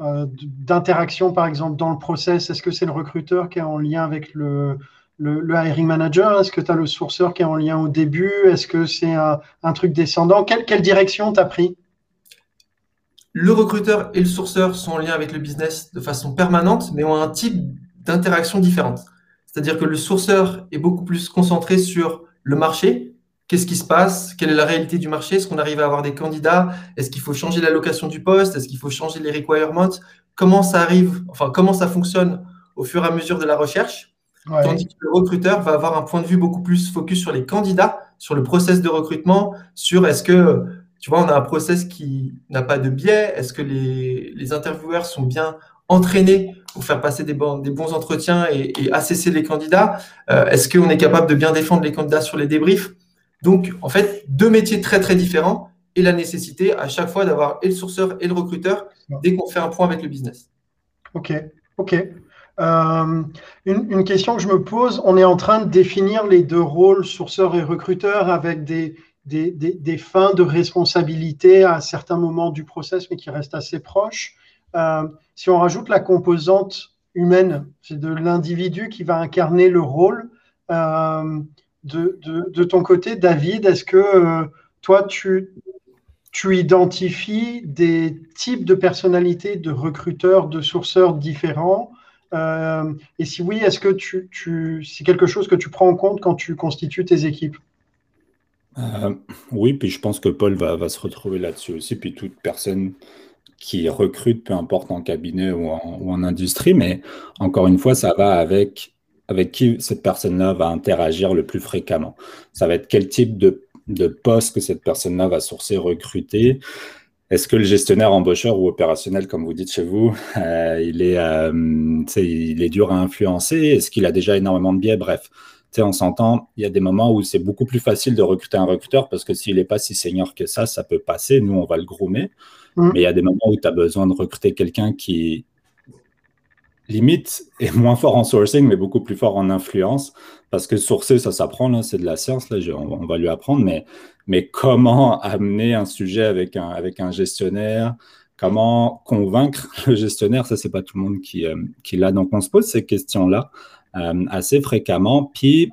euh, d'interaction par exemple dans le process? Est-ce que c'est le recruteur qui est en lien avec le, le, hiring manager? Est-ce que tu as le sourceur qui est en lien au début? Est-ce que c'est un, truc descendant? Quelle, quelle direction tu as pris? Le recruteur et le sourceur sont en lien avec le business de façon permanente, mais ont un type d'interaction différente. C'est-à-dire que le sourceur est beaucoup plus concentré sur le marché, Qu'est-ce qui se passe? Quelle est la réalité du marché? Est-ce qu'on arrive à avoir des candidats? Est-ce qu'il faut changer l'allocation du poste? Est-ce qu'il faut changer les requirements? Comment ça arrive? Enfin, comment ça fonctionne au fur et à mesure de la recherche? Tandis que le recruteur va avoir un point de vue beaucoup plus focus sur les candidats, sur le process de recrutement, sur est-ce que, tu vois, on a un process qui n'a pas de biais? Est-ce que les, les intervieweurs sont bien entraînés pour faire passer des bons, des bons entretiens et, assesser les candidats? Euh, Est-ce qu'on est capable de bien défendre les candidats sur les débriefs? Donc, en fait, deux métiers très, très différents et la nécessité à chaque fois d'avoir et le sourceur et le recruteur dès qu'on fait un point avec le business. OK, OK. Euh, une, question que je me pose, on est en train de définir les deux rôles, sourceur et recruteur, avec des, des, fins de responsabilité à certains moments du process, mais qui restent assez proches. Euh, si on rajoute la composante humaine, c'est de l'individu qui va incarner le rôle. Euh, de, ton côté, David, est-ce que euh, toi, tu, tu identifies des types de personnalités de recruteurs, de sourceurs différents? Euh, Et si oui, est-ce que tu, tu c'est quelque chose que tu prends en compte quand tu constitues tes équipes? Euh, Oui, puis je pense que Paul va, va se retrouver là-dessus aussi, puis toute personne qui recrute, peu importe en cabinet ou en, ou en industrie, mais encore une fois, ça va avec avec qui cette personne-là va interagir le plus fréquemment. Ça va être quel type de, poste que cette personne-là va sourcer, recruter. Est-ce que le gestionnaire embaucheur ou opérationnel, comme vous dites chez vous, euh, il, est, euh, il est dur à influencer? Est-ce qu'il a déjà énormément de biais? Bref, on s'entend, il y a des moments où c'est beaucoup plus facile de recruter un recruteur parce que s'il n'est pas si senior que ça, ça peut passer. Nous, on va le groomer. Mmh. Mais il y a des moments où tu as besoin de recruter quelqu'un qui limite est moins fort en sourcing, mais beaucoup plus fort en influence. Parce que sourcer, ça s'apprend, c'est de la science, là, on, va lui apprendre. Mais, mais comment amener un sujet avec un, avec un gestionnaire? Comment convaincre (laughs) le gestionnaire? Ça, c'est pas tout le monde qui, euh, qui l'a. Donc, on se pose ces questions-là euh, assez fréquemment. Puis,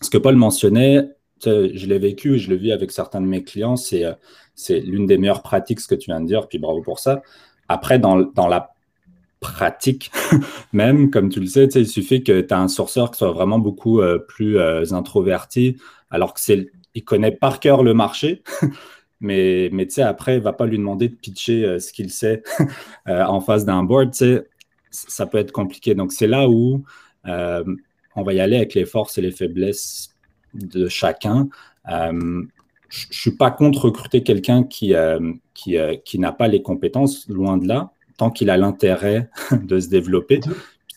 ce que Paul mentionnait, je l'ai vécu je le vis avec certains de mes clients, c'est euh, c'est l'une des meilleures pratiques, ce que tu viens de dire, puis bravo pour ça. Après, dans, dans la pratique (laughs) même, comme tu le sais, il suffit que tu as un sourceur qui soit vraiment beaucoup euh, plus euh, introverti, alors que c'est il connaît par cœur le marché, (laughs) mais, mais tu sais, après, va pas lui demander de pitcher euh, ce qu'il sait (laughs) en face d'un board, ça peut être compliqué. Donc, c'est là où on va y aller avec les forces et les faiblesses de chacun. je ne suis pas contre recruter quelqu'un qui, qui, qui n'a pas les compétences, loin de là tant qu'il a l'intérêt (laughs) de se développer.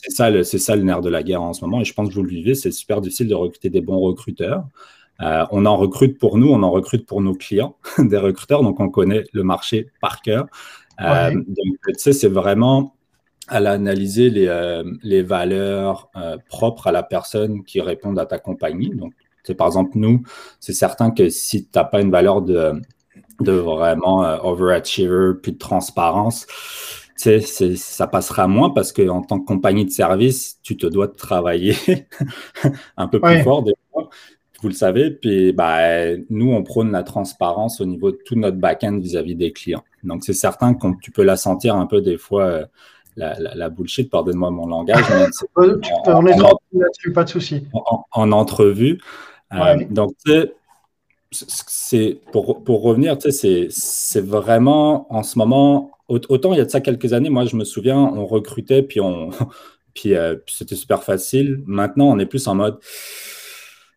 C'est ça, le, c'est ça le nerf de la guerre en ce moment. Et je pense que vous le vivez, c'est super difficile de recruter des bons recruteurs. Euh, on en recrute pour nous, on en recrute pour nos clients, (laughs) des recruteurs, donc on connaît le marché par cœur. Euh, donc, tu sais, c'est vraiment à l'analyser les, euh, les valeurs propres à la personne qui répondent à ta compagnie. Donc, c'est par exemple, nous, c'est certain que si tu n'as pas une valeur de, de vraiment overachiever, puis de transparence, ça passera moins parce qu'en tant que compagnie de service, tu te dois de travailler (laughs) un peu plus fort des fois. Vous le savez, puis bah, nous, on prône la transparence au niveau de tout notre back-end vis-à-vis des clients. Donc, c'est certain que tu peux la sentir un peu des fois, euh, la, la, bullshit, pardonne-moi mon langage. on est (laughs) là-dessus, pas de souci. En, entrevue. Euh, donc, c'est pour, pour revenir, c'est vraiment en ce moment autant il y a de ça quelques années, moi je me souviens, on recrutait puis on (laughs) euh, puis, c'était super facile. Maintenant, on est plus en mode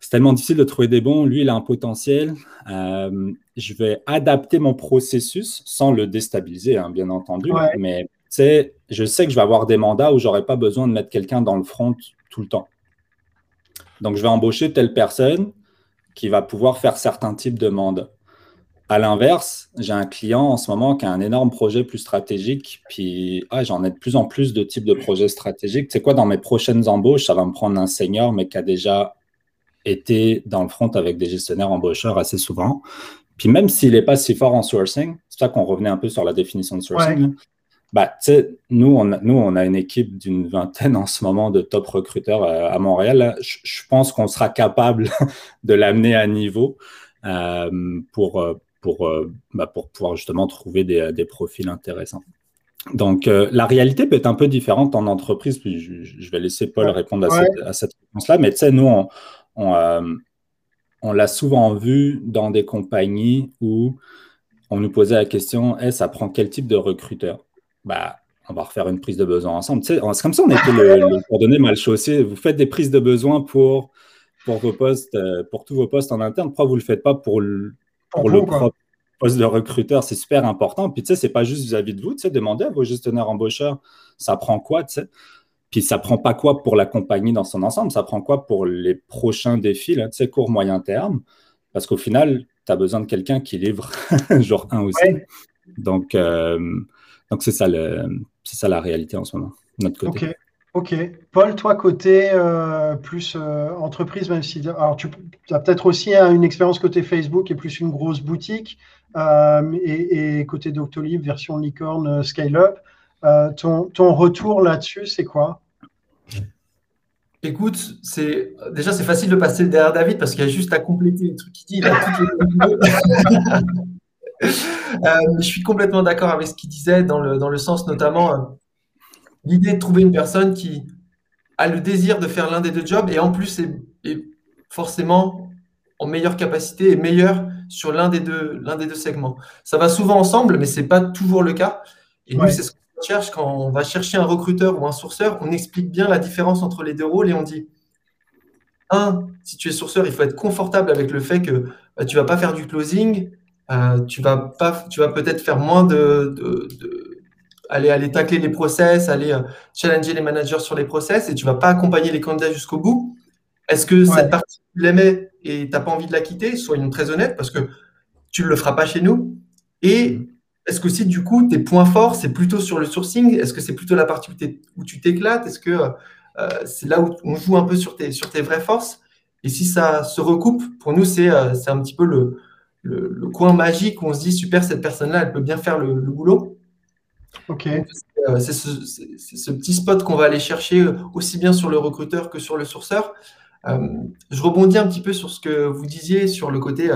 c'est tellement difficile de trouver des bons. Lui, il a un potentiel. Euh, je vais adapter mon processus sans le déstabiliser, hein, bien entendu. Mais je sais que je vais avoir des mandats où j'aurai pas besoin de mettre quelqu'un dans le front tout le temps. Donc, je vais embaucher telle personne qui va pouvoir faire certains types de mandats. À l'inverse, j'ai un client en ce moment qui a un énorme projet plus stratégique, puis ah, j'en ai de plus en plus de types de projets stratégiques. C'est quoi, dans mes prochaines embauches, ça va me prendre un senior, mais qui a déjà été dans le front avec des gestionnaires embaucheurs assez souvent. Puis même s'il n'est pas si fort en sourcing, c'est ça qu'on revenait un peu sur la définition de sourcing. Bah, nous, on a, nous, on a une équipe d'une vingtaine en ce moment de top recruteurs euh, à, Montréal. Je, pense qu'on sera capable (laughs) de l'amener à niveau euh, pour, euh, pour, bah, pour pouvoir justement trouver des, des profils intéressants. Donc, euh, la réalité peut être un peu différente en entreprise, puis je, vais laisser Paul répondre à cette, cette réponse-là, mais tu sais, nous, on, on, euh, on l'a souvent vu dans des compagnies où on nous posait la question hey, ça prend quel type de recruteur? Bah, On va refaire une prise de besoin ensemble. c'est comme ça on était le, le coordonné mal chaussé. Vous faites des prises de besoin pour, pour vos postes, euh, pour tous vos postes en interne. Pourquoi vous ne le faites pas pour le, pour, le poste de recruteur? C'est super important. Puis tu sais, c'est pas juste vis-à-vis de vous. Tu sais, demandez à vos gestionnaires embaucheurs, ça prend quoi tu sais? Puis ça prend pas quoi pour la compagnie dans son ensemble, ça prend quoi pour les prochains défis, là, tu sais, court, moyen terme? Parce qu'au final, tu as besoin de quelqu'un qui livre (laughs) jour 1 aussi. Donc, euh, donc c'est ça, ça la réalité en ce moment, notre côté. Ok, ok. Paul, toi, côté euh, plus euh, entreprise, même si. Alors, tu as peut-être aussi hein, une expérience côté Facebook et plus une grosse boutique, et, et, côté Doctolib, version licorne, scale-up. Euh, ton, retour là-dessus, c'est quoi? Écoute, c'est déjà c'est facile de passer derrière David parce qu'il y a juste à compléter les trucs qu'il dit. Euh, (laughs) je suis complètement d'accord avec ce qu'il disait dans le, dans le sens notamment euh, l'idée de trouver une personne qui a le désir de faire l'un des deux jobs et en plus est, forcément en meilleure capacité et meilleur sur l'un des deux l'un des deux segments. Ça va souvent ensemble, mais c'est pas toujours le cas. Et nous, c'est ce cherche, quand on va chercher un recruteur ou un sourceur, on explique bien la différence entre les deux rôles et on dit un, si tu es sourceur, il faut être confortable avec le fait que bah, tu ne vas pas faire du closing, euh, tu vas, pas, tu vas peut-être faire moins de, aller, aller tacler les process, aller euh, challenger les managers sur les process et tu ne vas pas accompagner les candidats jusqu'au bout. Est-ce que cette partie, tu l'aimais et tu n'as pas envie de la quitter Soyons très honnêtes parce que tu ne le feras pas chez nous. Et mm. Est-ce que si du coup, tes points forts, c'est plutôt sur le sourcing Est-ce que c'est plutôt la partie où, tu t'éclates? Est-ce que euh, c'est là où on joue un peu sur tes, sur tes vraies forces? Et si ça se recoupe, pour nous, c'est un petit peu le, le, coin magique où on se dit, super, cette personne-là, elle peut bien faire le, boulot. Ok. Euh, c'est ce, ce, petit spot qu'on va aller chercher aussi bien sur le recruteur que sur le sourceur. je rebondis un petit peu sur ce que vous disiez sur le côté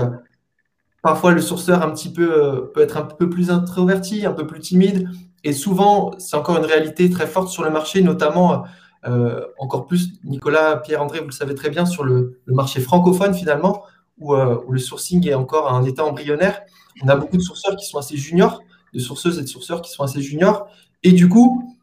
Parfois, le sourceur un petit peu, euh, peut être un peu plus introverti, un peu plus timide. Et souvent, c'est encore une réalité très forte sur le marché, notamment euh, encore plus, Nicolas, Pierre-André, vous le savez très bien, sur le, marché francophone finalement, euh, où, le sourcing est encore à un état embryonnaire. On a beaucoup de sourceurs qui sont assez juniors, de sourceuses et de sourceurs qui sont assez juniors, et du coup,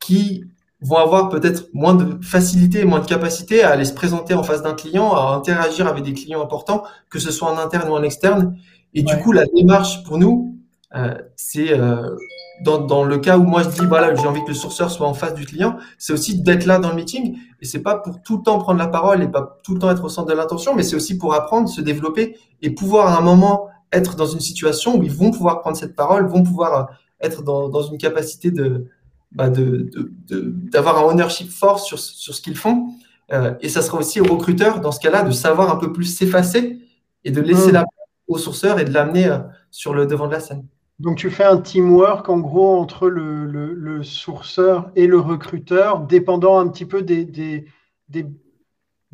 qui vont avoir peut-être moins de facilité, moins de capacité à aller se présenter en face d'un client, à interagir avec des clients importants, que ce soit en interne ou en externe. Et du coup, la démarche pour nous, euh, c'est euh, dans, dans, le cas où moi je dis voilà j'ai envie que le sourceur soit en face du client, c'est aussi d'être là dans le meeting. Et c'est pas pour tout le temps prendre la parole et pas tout le temps être au centre de l'attention, mais c'est aussi pour apprendre, se développer et pouvoir à un moment être dans une situation où ils vont pouvoir prendre cette parole, vont pouvoir euh, être dans, dans une capacité de, bah, d'avoir un ownership fort sur, sur ce qu'ils font. Euh, et ça sera aussi au recruteur, dans ce cas-là, de savoir un peu plus s'effacer et de laisser mmh. la place au sourceur et de l'amener euh, sur le devant de la scène. Donc tu fais un teamwork en gros entre le, sourceur et le recruteur, dépendant un petit peu des,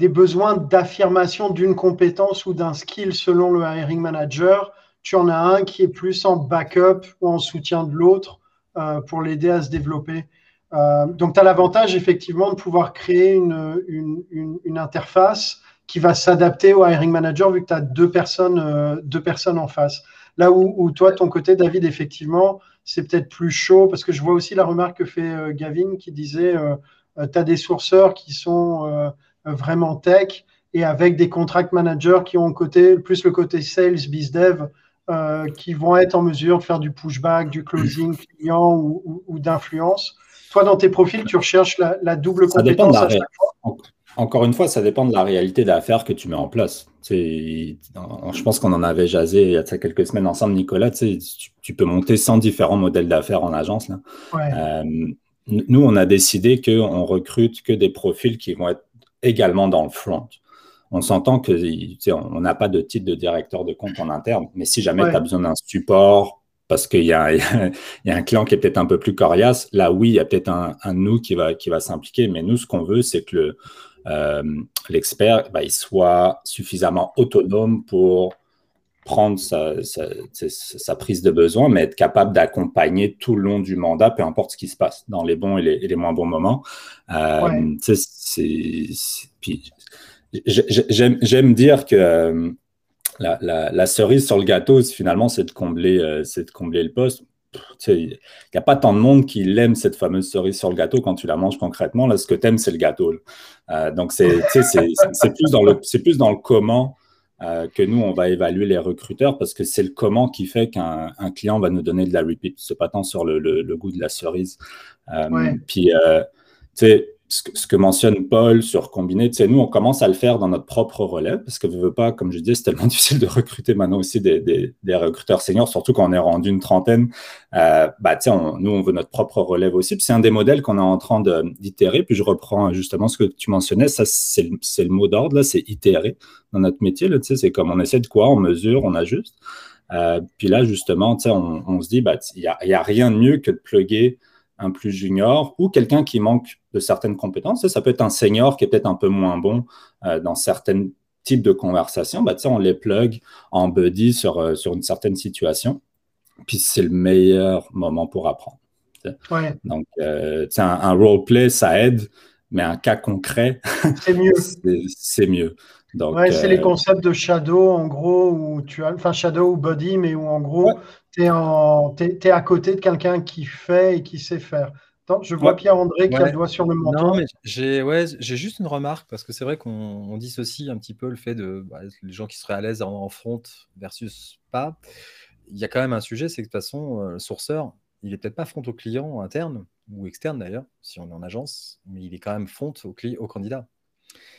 besoins d'affirmation d'une compétence ou d'un skill selon le hiring manager. Tu en as un qui est plus en backup ou en soutien de l'autre euh, pour l'aider à se développer. Euh, donc, tu as l'avantage effectivement de pouvoir créer une, une, interface qui va s'adapter au hiring manager vu que tu as deux personnes, euh, deux personnes en face. Là où, toi, ton côté, David, effectivement, c'est peut-être plus chaud parce que je vois aussi la remarque que fait Gavin qui disait tu as des sourceurs qui sont vraiment tech et avec des contract managers qui ont côté, plus le côté sales, biz dev, euh, qui vont être en mesure de faire du pushback, du closing (clears throat) client ou, d'influence. Toi, dans tes profils, tu recherches la, double compétence à chaque fois? Encore une fois, ça dépend de la réalité d'affaires que tu mets en place. Je pense qu'on en avait jasé il y a quelques semaines ensemble, Nicolas. Tu, tu peux monter 100 différents modèles d'affaires en agence. Là. Euh, nous, on a décidé qu'on recrute que des profils qui vont être également dans le front on s'entend que on n'a pas de titre de directeur de compte en interne, mais si jamais tu as besoin d'un support parce qu'il (laughs) y, a, un client qui est peut-être un peu plus coriace, là oui, il y a peut-être un, un, nous qui va, qui va s'impliquer, mais nous, ce qu'on veut, c'est que euh, l'expert bah, il soit suffisamment autonome pour prendre sa, prise de besoin, mais être capable d'accompagner tout le long du mandat, peu importe ce qui se passe, dans les bons et les, moins bons moments. Euh, puis, J'aime dire que euh, la, cerise sur le gâteau, finalement, c'est de, combler, euh, de combler le poste. Il n'y a pas tant de monde qui aime cette fameuse cerise sur le gâteau quand tu la manges concrètement. Là, ce que tu aimes, c'est le gâteau. Euh, donc, c'est plus, dans le, plus dans le comment que nous, on va évaluer les recruteurs parce que c'est le comment qui fait qu'un client va nous donner de la repeat. C'est pas tant sur le, goût de la cerise. Puis, tu sais, ce que, mentionne Paul sur combiné, tu nous, on commence à le faire dans notre propre relais parce que, ne veux pas, comme je dis, c'est tellement (laughs) difficile de recruter maintenant aussi des, des, recruteurs seniors, surtout quand on est rendu une trentaine. Euh, bah, nous, on veut notre propre relève aussi. c'est un des modèles qu'on est en train d'itérer. Puis je reprends justement ce que tu mentionnais. Ça, c'est le, mot d'ordre, là, c'est itérer dans notre métier. Là, c'est comme on essaie de quoi, on mesure, on ajuste. Euh, puis là, justement, on, on se dit, bah, il n'y a, a rien de mieux que de plugger un plus junior ou quelqu'un qui manque de certaines compétences. Ça peut être un senior qui est peut-être un peu moins bon euh, dans certains types de conversations. Bah, on les plug en buddy sur, euh, sur une certaine situation. Puis c'est le meilleur moment pour apprendre. Donc, euh, un, un role-play, ça aide, mais un cas concret, c'est mieux. (laughs) c'est mieux. Donc, c'est les concepts de shadow, en gros, où tu as, enfin shadow ou body, mais où en gros, tu es, à côté de quelqu'un qui fait et qui sait faire. je vois Pierre-André qui a le doigt sur le menton. Non, mais j'ai ouais, juste une remarque parce que c'est vrai qu'on dissocie un petit peu le fait de bah, les gens qui seraient à l'aise en, front versus pas. Il y a quand même un sujet, c'est que de toute façon, euh, le sourceur, il est peut-être pas front au client interne ou externe d'ailleurs, si on est en agence, mais il est quand même front au, au candidat.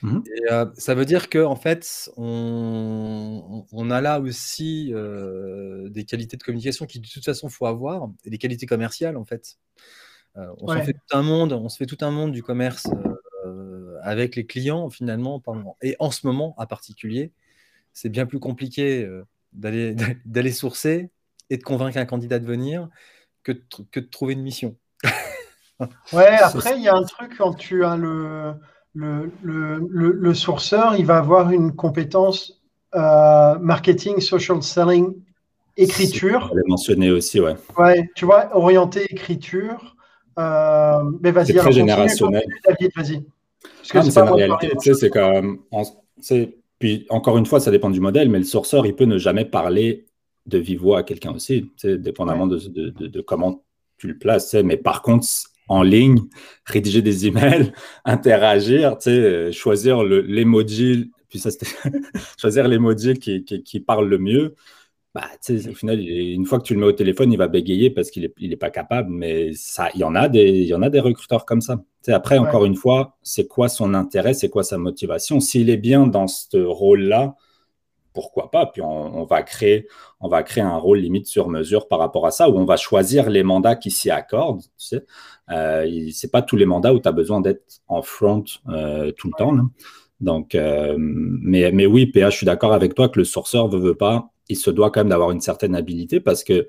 Mmh et euh, ça veut dire qu'en en fait, on, on, a là aussi euh, des qualités de communication qui de toute façon faut avoir et des qualités commerciales en fait. Euh, on se fait tout un monde, on se fait tout un monde du commerce avec les clients finalement. Et en ce moment, en particulier, c'est bien plus compliqué (laughs) d'aller d'aller sourcer et de convaincre un candidat de venir que de, que de trouver une mission. (laughs) ouais, après il y a un truc quand tu as le le, le, sourceur, il va avoir une compétence euh, marketing, social selling, écriture. Je mentionné aussi, ouais. Ouais, tu vois, orienté écriture. Euh, mais vas-y, c'est très générationnel. vas-y. c'est la réalité, tu sais, c'est comme. Puis encore une fois, ça dépend du modèle, mais le sourceur, il peut ne jamais parler de vive voix à quelqu'un aussi, dépendamment de, de, de, comment tu le places. Mais par contre, en ligne, rédiger des emails, (laughs) interagir, tu sais, euh, choisir l'emoji, puis ça (laughs) choisir l'emoji qui, qui, parle le mieux. Bah, tu sais, au final, une fois que tu le mets au téléphone, il va bégayer parce qu'il n'est il est pas capable, mais ça, il y en a des, il y en a des recruteurs comme ça. Tu sais, après, encore une fois, c'est quoi son intérêt, c'est quoi sa motivation? S'il est bien dans ce rôle-là, pourquoi pas Puis on, va créer, un rôle limite sur mesure par rapport à ça, où on va choisir les mandats qui s'y accordent. Tu sais, euh, c'est pas tous les mandats où tu as besoin d'être en front euh, tout le temps. Donc, euh, mais, oui, PH, je suis d'accord avec toi que le sourceur veut, veut pas, il se doit quand même d'avoir une certaine habilité parce que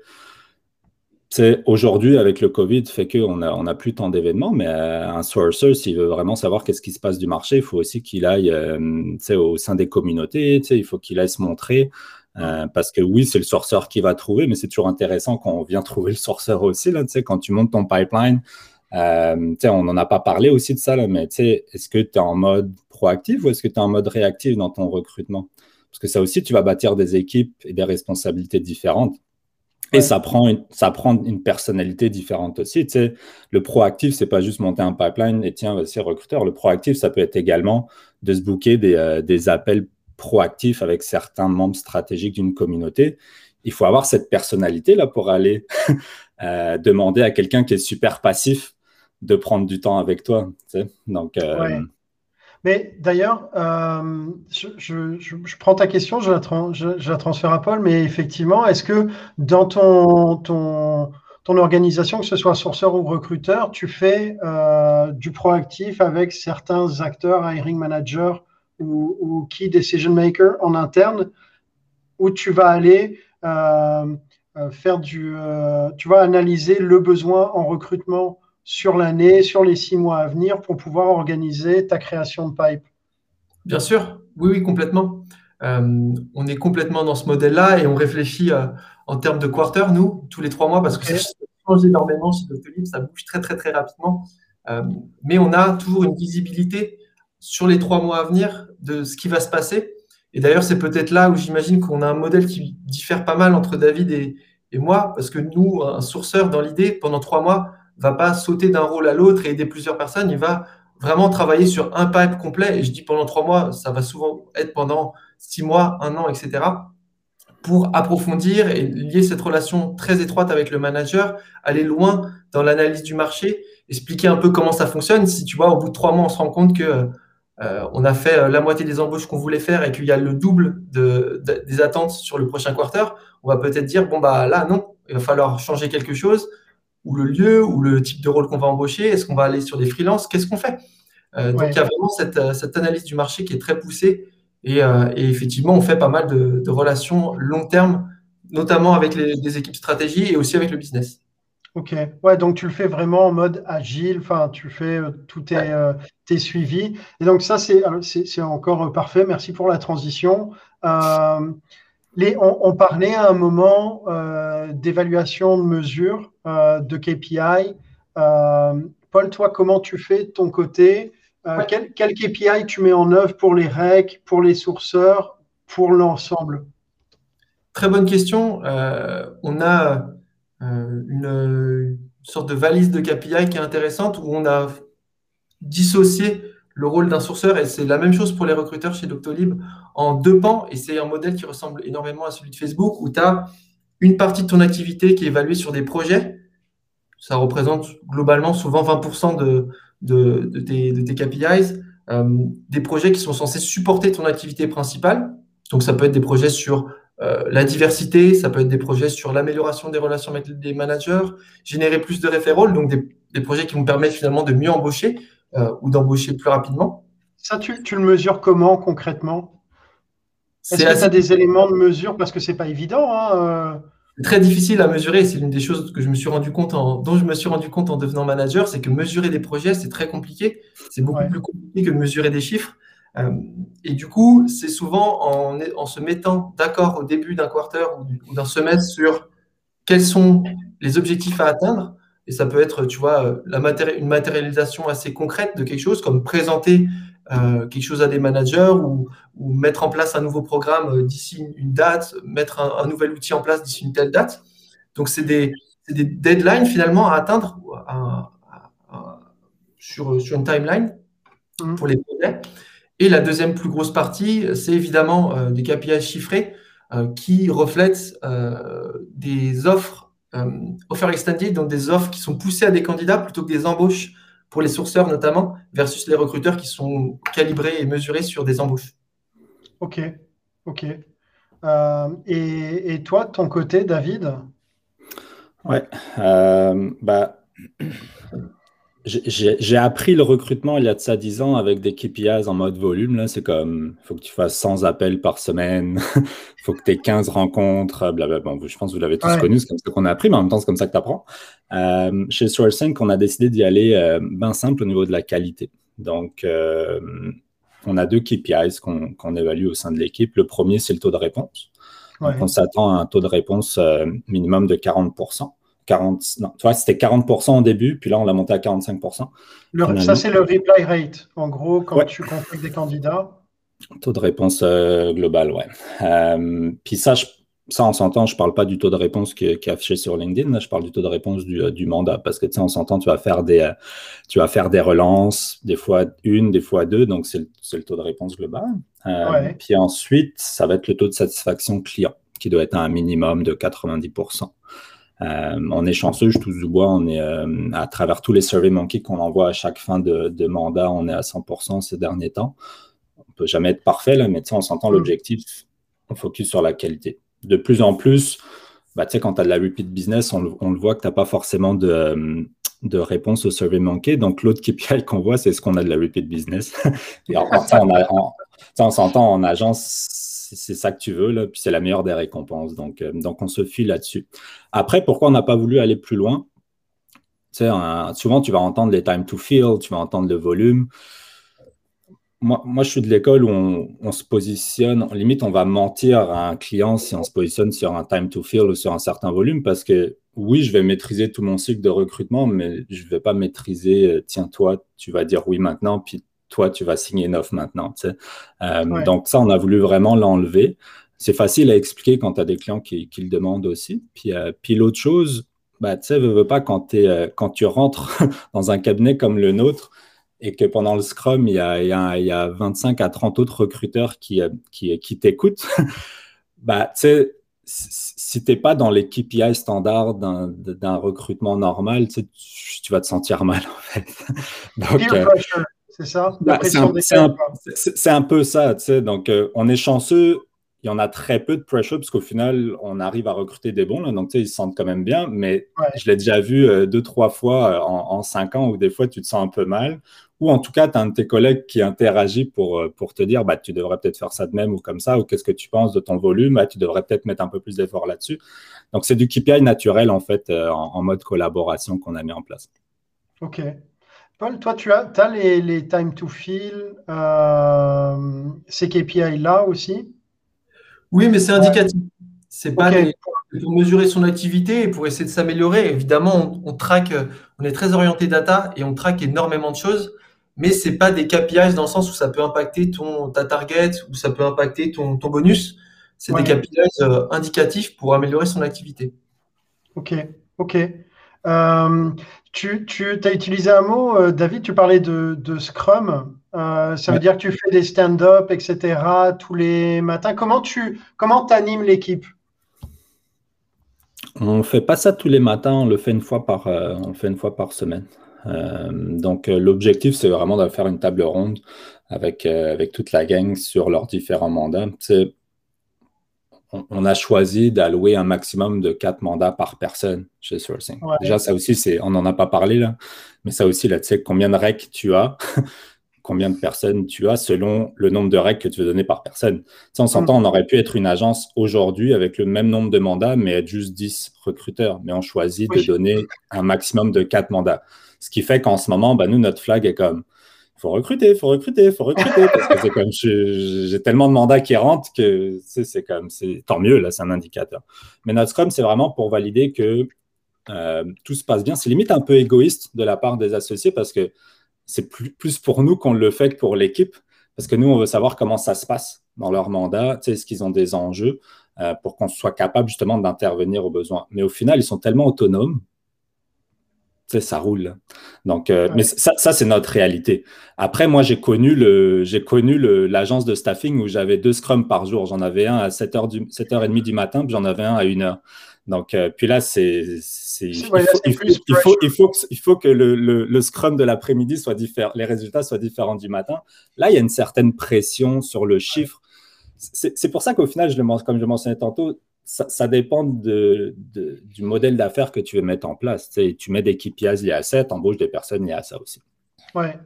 c'est aujourd'hui avec le Covid fait qu'on n'a on a plus tant d'événements, mais euh, un sourcer, s'il veut vraiment savoir qu'est-ce qui se passe du marché, il faut aussi qu'il aille euh, au sein des communautés, il faut qu'il aille se montrer. Euh, parce que oui, c'est le sourcer qui va trouver, mais c'est toujours intéressant quand on vient trouver le sourcer aussi. Là, quand tu montes ton pipeline, on n'en a pas parlé aussi de ça, là, mais est-ce que tu es en mode proactif ou est-ce que tu es en mode réactif dans ton recrutement? Parce que ça aussi, tu vas bâtir des équipes et des responsabilités différentes. Et ça prend, une, ça prend une personnalité différente aussi. Tu sais, le proactif, c'est pas juste monter un pipeline et tiens, c'est recruteur. Le proactif, ça peut être également de se booker des, euh, des appels proactifs avec certains membres stratégiques d'une communauté. Il faut avoir cette personnalité là pour aller (laughs) euh, demander à quelqu'un qui est super passif de prendre du temps avec toi. Tu sais. Donc, euh, mais d'ailleurs, euh, je, prends ta question, je la, transfère à Paul, mais effectivement, est-ce que dans ton, organisation, que ce soit sourceur ou recruteur, tu fais euh, du proactif avec certains acteurs, hiring managers ou, ou key decision makers en interne, où tu vas aller euh, faire du, tu vas analyser le besoin en recrutement sur l'année, sur les six mois à venir pour pouvoir organiser ta création de pipe Bien sûr, oui, oui, complètement. Euh, on est complètement dans ce modèle-là et on réfléchit euh, en termes de quarter, nous, tous les trois mois, parce que ça change énormément chez Doctolib, ça bouge très, très, très rapidement. Euh, mais on a toujours une visibilité sur les trois mois à venir de ce qui va se passer. Et d'ailleurs, c'est peut-être là où j'imagine qu'on a un modèle qui diffère pas mal entre David et, et moi, parce que nous, un sourceur, dans l'idée, pendant trois mois, va pas sauter d'un rôle à l'autre et aider plusieurs personnes. Il va vraiment travailler sur un pipe complet. Et je dis pendant trois mois, ça va souvent être pendant six mois, un an, etc. pour approfondir et lier cette relation très étroite avec le manager, aller loin dans l'analyse du marché, expliquer un peu comment ça fonctionne. Si tu vois, au bout de trois mois, on se rend compte que euh, on a fait la moitié des embauches qu'on voulait faire et qu'il y a le double de, des attentes sur le prochain quarter, on va peut-être dire bon bah là non, il va falloir changer quelque chose ou le lieu ou le type de rôle qu'on va embaucher. Est-ce qu'on va aller sur des freelances Qu'est-ce qu'on fait? Euh, Donc il y a vraiment cette, euh, cette, analyse du marché qui est très poussée et, et effectivement on fait pas mal de, de relations long terme, notamment avec les, les équipes stratégie et aussi avec le business. Ok, ouais, donc tu le fais vraiment en mode agile, enfin, tu fais euh, tout tes, euh, tes, suivis. Et donc, ça, c'est encore euh, parfait. Merci pour la transition. Les, on, parlait à un moment d'évaluation de mesure de KPI. Paul, toi, comment tu fais de ton côté? Quel, quel, KPI tu mets en œuvre pour les REC, pour les sourceurs, pour l'ensemble? Très bonne question. on a euh, une, sorte de valise de KPI qui est intéressante où on a dissocié le rôle d'un sourceur et c'est la même chose pour les recruteurs chez Doctolib en deux pans et c'est un modèle qui ressemble énormément à celui de Facebook où tu as une partie de ton activité qui est évaluée sur des projets. Ça représente globalement souvent 20% de, tes, KPIs. Euh, des projets qui sont censés supporter ton activité principale. Donc ça peut être des projets sur euh, la diversité, ça peut être des projets sur l'amélioration des relations avec les managers, générer plus de référents, donc des, projets qui vont permettre finalement de mieux embaucher euh, ou d'embaucher plus rapidement. Ça, tu, le mesures comment concrètement? Est-ce que tu as des éléments de mesure? Parce que c'est pas évident. Hein, euh. C'est très difficile à mesurer. C'est l'une des choses que je me suis rendu compte en, dont je me suis rendu compte en devenant manager, c'est que mesurer des projets, c'est très compliqué. C'est beaucoup plus compliqué que de mesurer des chiffres. Euh, et du coup, c'est souvent en, en, se mettant d'accord au début d'un quarter ou d'un semestre sur quels sont les objectifs à atteindre. Et ça peut être, tu vois, la une matérialisation assez concrète de quelque chose, comme présenter euh, quelque chose à des managers ou, ou, mettre en place un nouveau programme euh, d'ici une date, mettre un, nouvel outil en place d'ici une telle date. Donc, c'est des, des, deadlines finalement à atteindre sur, sur une timeline mmh. pour les projets. Et la deuxième plus grosse partie, c'est évidemment euh, des KPI chiffrés euh, qui reflètent des offres offer extended, donc des offres qui sont poussées à des candidats plutôt que des embauches pour les sourceurs notamment, versus les recruteurs qui sont calibrés et mesurés sur des embauches. Ok, ok. et, et, toi, de ton côté, David? Ouais, bah, j'ai appris le recrutement il y a de ça 10 ans avec des KPIs en mode volume. Là, c'est comme, il faut que tu fasses 100 appels par semaine, il (laughs) faut que tu aies 15 rencontres, blablabla. Bon, je pense que vous l'avez tous connu, c'est comme ça qu'on a appris, mais en même temps, c'est comme ça que tu apprends. Euh, chez Sourcing, on a décidé d'y aller euh, bien simple au niveau de la qualité. Donc, euh, on a deux KPIs qu'on évalue au sein de l'équipe. Le premier, c'est le taux de réponse. Donc, on s'attend à un taux de réponse minimum de 40%. 40, non, tu vois, c'était 40% au début, puis là, on l'a monté à 45%. ça, c'est le reply rate. En gros, quand tu contactes des candidats. Taux de réponse euh, global, ouais. Euh, puis ça, ça, on s'entend, je ne parle pas du taux de réponse qui, est affiché sur LinkedIn, je parle du taux de réponse du, euh, du mandat, parce que tu sais, on s'entend, tu vas faire des, tu vas faire des relances, des fois une, des fois deux, donc c'est le, le, taux de réponse global. Puis ensuite, ça va être le taux de satisfaction client, qui doit être à un minimum de 90%. Euh, on est chanceux, je touche du bois, on est euh, à travers tous les survey monkeys qu'on envoie à chaque fin de, mandat, on est à 100% ces derniers temps. On peut jamais être parfait, là, mais on s'entend mm. l'objectif, on focus sur la qualité. De plus en plus, bah, quand tu as de la repeat business, on, le voit que tu n'as pas forcément de, de réponse au survey manqué. Donc, l'autre KPI (laughs) qu'on voit, c'est ce qu'on a de la repeat business? (laughs) Et en, on s'entend en agence, c'est ça que tu veux, là, puis c'est la meilleure des récompenses. Donc, euh, donc on se fie là-dessus. Après, pourquoi on n'a pas voulu aller plus loin? Souvent, tu vas entendre les time to fill, tu vas entendre le volume. Moi, moi je suis de l'école où on, se positionne, limite, on va mentir à un client si on se positionne sur un time to fill ou sur un certain volume parce que oui, je vais maîtriser tout mon cycle de recrutement, mais je ne vais pas maîtriser, euh, tiens, toi, tu vas dire oui maintenant, toi, tu vas signer une offre maintenant. Donc, ça, on a voulu vraiment l'enlever. C'est facile à expliquer quand tu as des clients qui, le demandent aussi. Puis, puis l'autre chose, bah, tu sais, veux, pas, quand, quand tu rentres (laughs) dans un cabinet comme le nôtre, et que pendant le Scrum, il y a, il y a, 25 à 30 autres recruteurs qui, qui, qui t'écoutent, (laughs) bah, tu sais, si tu n'es pas dans les KPI standards d'un recrutement normal, tu, tu, vas te sentir mal, (laughs) en fait. Donc, euh, c'est ça? Bah, C'est un, un, peu ça, tu sais. Donc, euh, on est chanceux il y en a très peu de pressure parce qu'au final, on arrive à recruter des bons. Là, donc, tu sais, ils se sentent quand même bien. Mais je l'ai déjà vu euh, deux, trois fois en, en, cinq ans où des fois, tu te sens un peu mal ou en tout cas, tu as un de tes collègues qui interagit pour, euh, pour te dire bah, tu devrais peut-être faire ça de même ou comme ça, ou qu'est-ce que tu penses de ton volume, bah, tu devrais peut-être mettre un peu plus d'effort là-dessus. Donc, c'est du KPI naturel en fait, euh, en, mode collaboration qu'on a mis en place. OK. Paul, toi, tu as, as les, les, time to fill, euh, ces KPI-là aussi? Oui, mais c'est indicatif. C'est pas pour mesurer son activité et pour essayer de s'améliorer. Évidemment, on, on, traque, on est très orienté data et on traque énormément de choses mais c'est pas des KPIs dans le sens où ça peut impacter ton ta target ou ça peut impacter ton, ton bonus. C'est des KPIs euh, indicatifs pour améliorer son activité. Ok, ok. Euh, tu, tu as utilisé un mot, euh, David, tu parlais de, de Scrum. ça veut dire que tu fais des stand-up, etc. tous les matins. Comment tu comment animes l'équipe? On ne fait pas ça tous les matins, on le fait une fois par, on le fait une fois par semaine. Euh, donc, euh, l'objectif, c'est vraiment de faire une table ronde avec, euh, avec toute la gang sur leurs différents mandats. On, a choisi d'allouer un maximum de quatre mandats par personne chez Sourcing. Déjà, ça aussi, c'est, on n'en a pas parlé là, mais ça aussi, là, tu sais, combien de recs tu as, (laughs) combien de personnes tu as selon le nombre de recs que tu veux donner par personne. on s'entend, on aurait pu être une agence aujourd'hui avec le même nombre de mandats, mais être juste 10 recruteurs. Mais on choisit de donner un maximum de quatre mandats. Ce qui fait qu'en ce moment, ben, nous, notre flag est comme faut recruter, faut recruter, faut recruter. Parce que c'est comme j'ai tellement de mandats qui rentrent que c'est comme c'est tant mieux, là, c'est un indicateur. Mais notre Scrum, c'est vraiment pour valider que euh, tout se passe bien. C'est limite un peu égoïste de la part des associés parce que c'est plus, plus pour nous qu'on le fait que pour l'équipe. Parce que nous, on veut savoir comment ça se passe dans leur mandat, est-ce qu'ils ont des enjeux euh, pour qu'on soit capable justement d'intervenir aux besoins. Mais au final, ils sont tellement autonomes ça roule. Donc, euh, mais ça, ça c'est notre réalité. Après, moi, j'ai connu le, j'ai connu l'agence de staffing où j'avais deux scrums par jour. J'en avais un à 7h du, 7h30 du matin, puis j'en avais un à 1h. Donc, euh, puis là, c'est, il, faut, il, faut, il, faut, il faut que le, le, scrum de l'après-midi soit différent, les résultats soient différents du matin. Là, il y a une certaine pression sur le chiffre. C'est pour ça qu'au final, je le, comme je le mentionnais tantôt, ça, dépend de, du modèle d'affaires que tu veux mettre en place. Tu, tu mets des KPIs liés à ça, tu embauches des personnes liées à ça aussi. Ouais.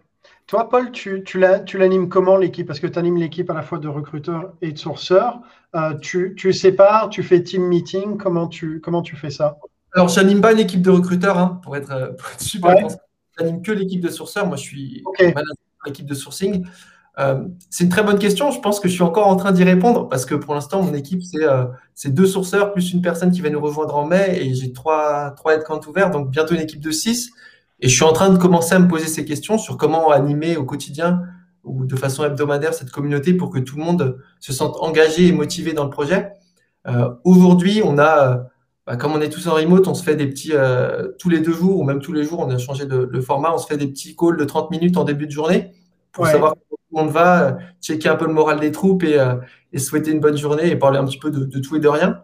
Toi, Paul, tu, tu l'animes comment l'équipe? Parce que tu animes l'équipe à la fois de recruteurs et de sourceurs. Euh, tu, tu sépares, tu fais team meeting. Comment tu, comment tu fais ça? Alors, je n'anime pas une équipe de recruteurs, hein, pour, être, super ouais. Je n'anime que l'équipe de sourceurs. Moi, je suis okay. manager de l'équipe de sourcing. Euh, c'est une très bonne question. Je pense que je suis encore en train d'y répondre parce que pour l'instant, mon équipe, euh, c'est deux sourceurs plus une personne qui va nous rejoindre en mai et j'ai trois, trois headcounts ouverts, donc bientôt une équipe de six. Et je suis en train de commencer à me poser ces questions sur comment animer au quotidien ou de façon hebdomadaire cette communauté pour que tout le monde se sente engagé et motivé dans le projet. Euh, Aujourd'hui, on a, bah, comme on est tous en remote, on se fait des petits, euh, tous les deux jours ou même tous les jours, on a changé de, le format, on se fait des petits calls de 30 minutes en début de journée pour savoir on va, euh, checker un peu le moral des troupes euh, et, souhaiter une bonne journée et parler un petit peu de, tout et de rien.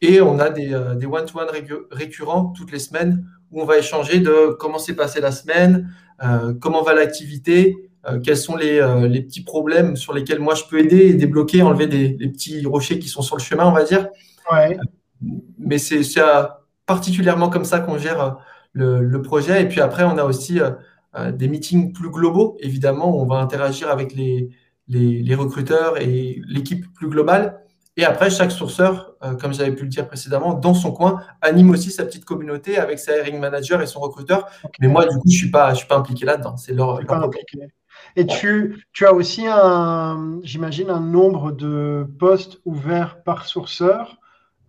Et on a des, euh, one-to-one récurrents toutes les semaines où on va échanger de comment s'est passée la semaine, comment va l'activité, quels sont les, petits problèmes sur lesquels moi je peux aider et débloquer, enlever des, les petits rochers qui sont sur le chemin, on va dire. mais c'est particulièrement comme ça qu'on gère le, le, projet. Et puis après, on a aussi des meetings plus globaux, évidemment, où on va interagir avec les, les, recruteurs et l'équipe plus globale. Et après, chaque sourceur, euh, comme j'avais pu le dire précédemment, dans son coin, anime aussi sa petite communauté avec sa hiring manager et son recruteur. Mais moi, du coup, je ne suis, pas, je suis pas impliqué là-dedans. C'est leur, Et tu, tu, as aussi, un, j'imagine, un nombre de postes ouverts par sourceur.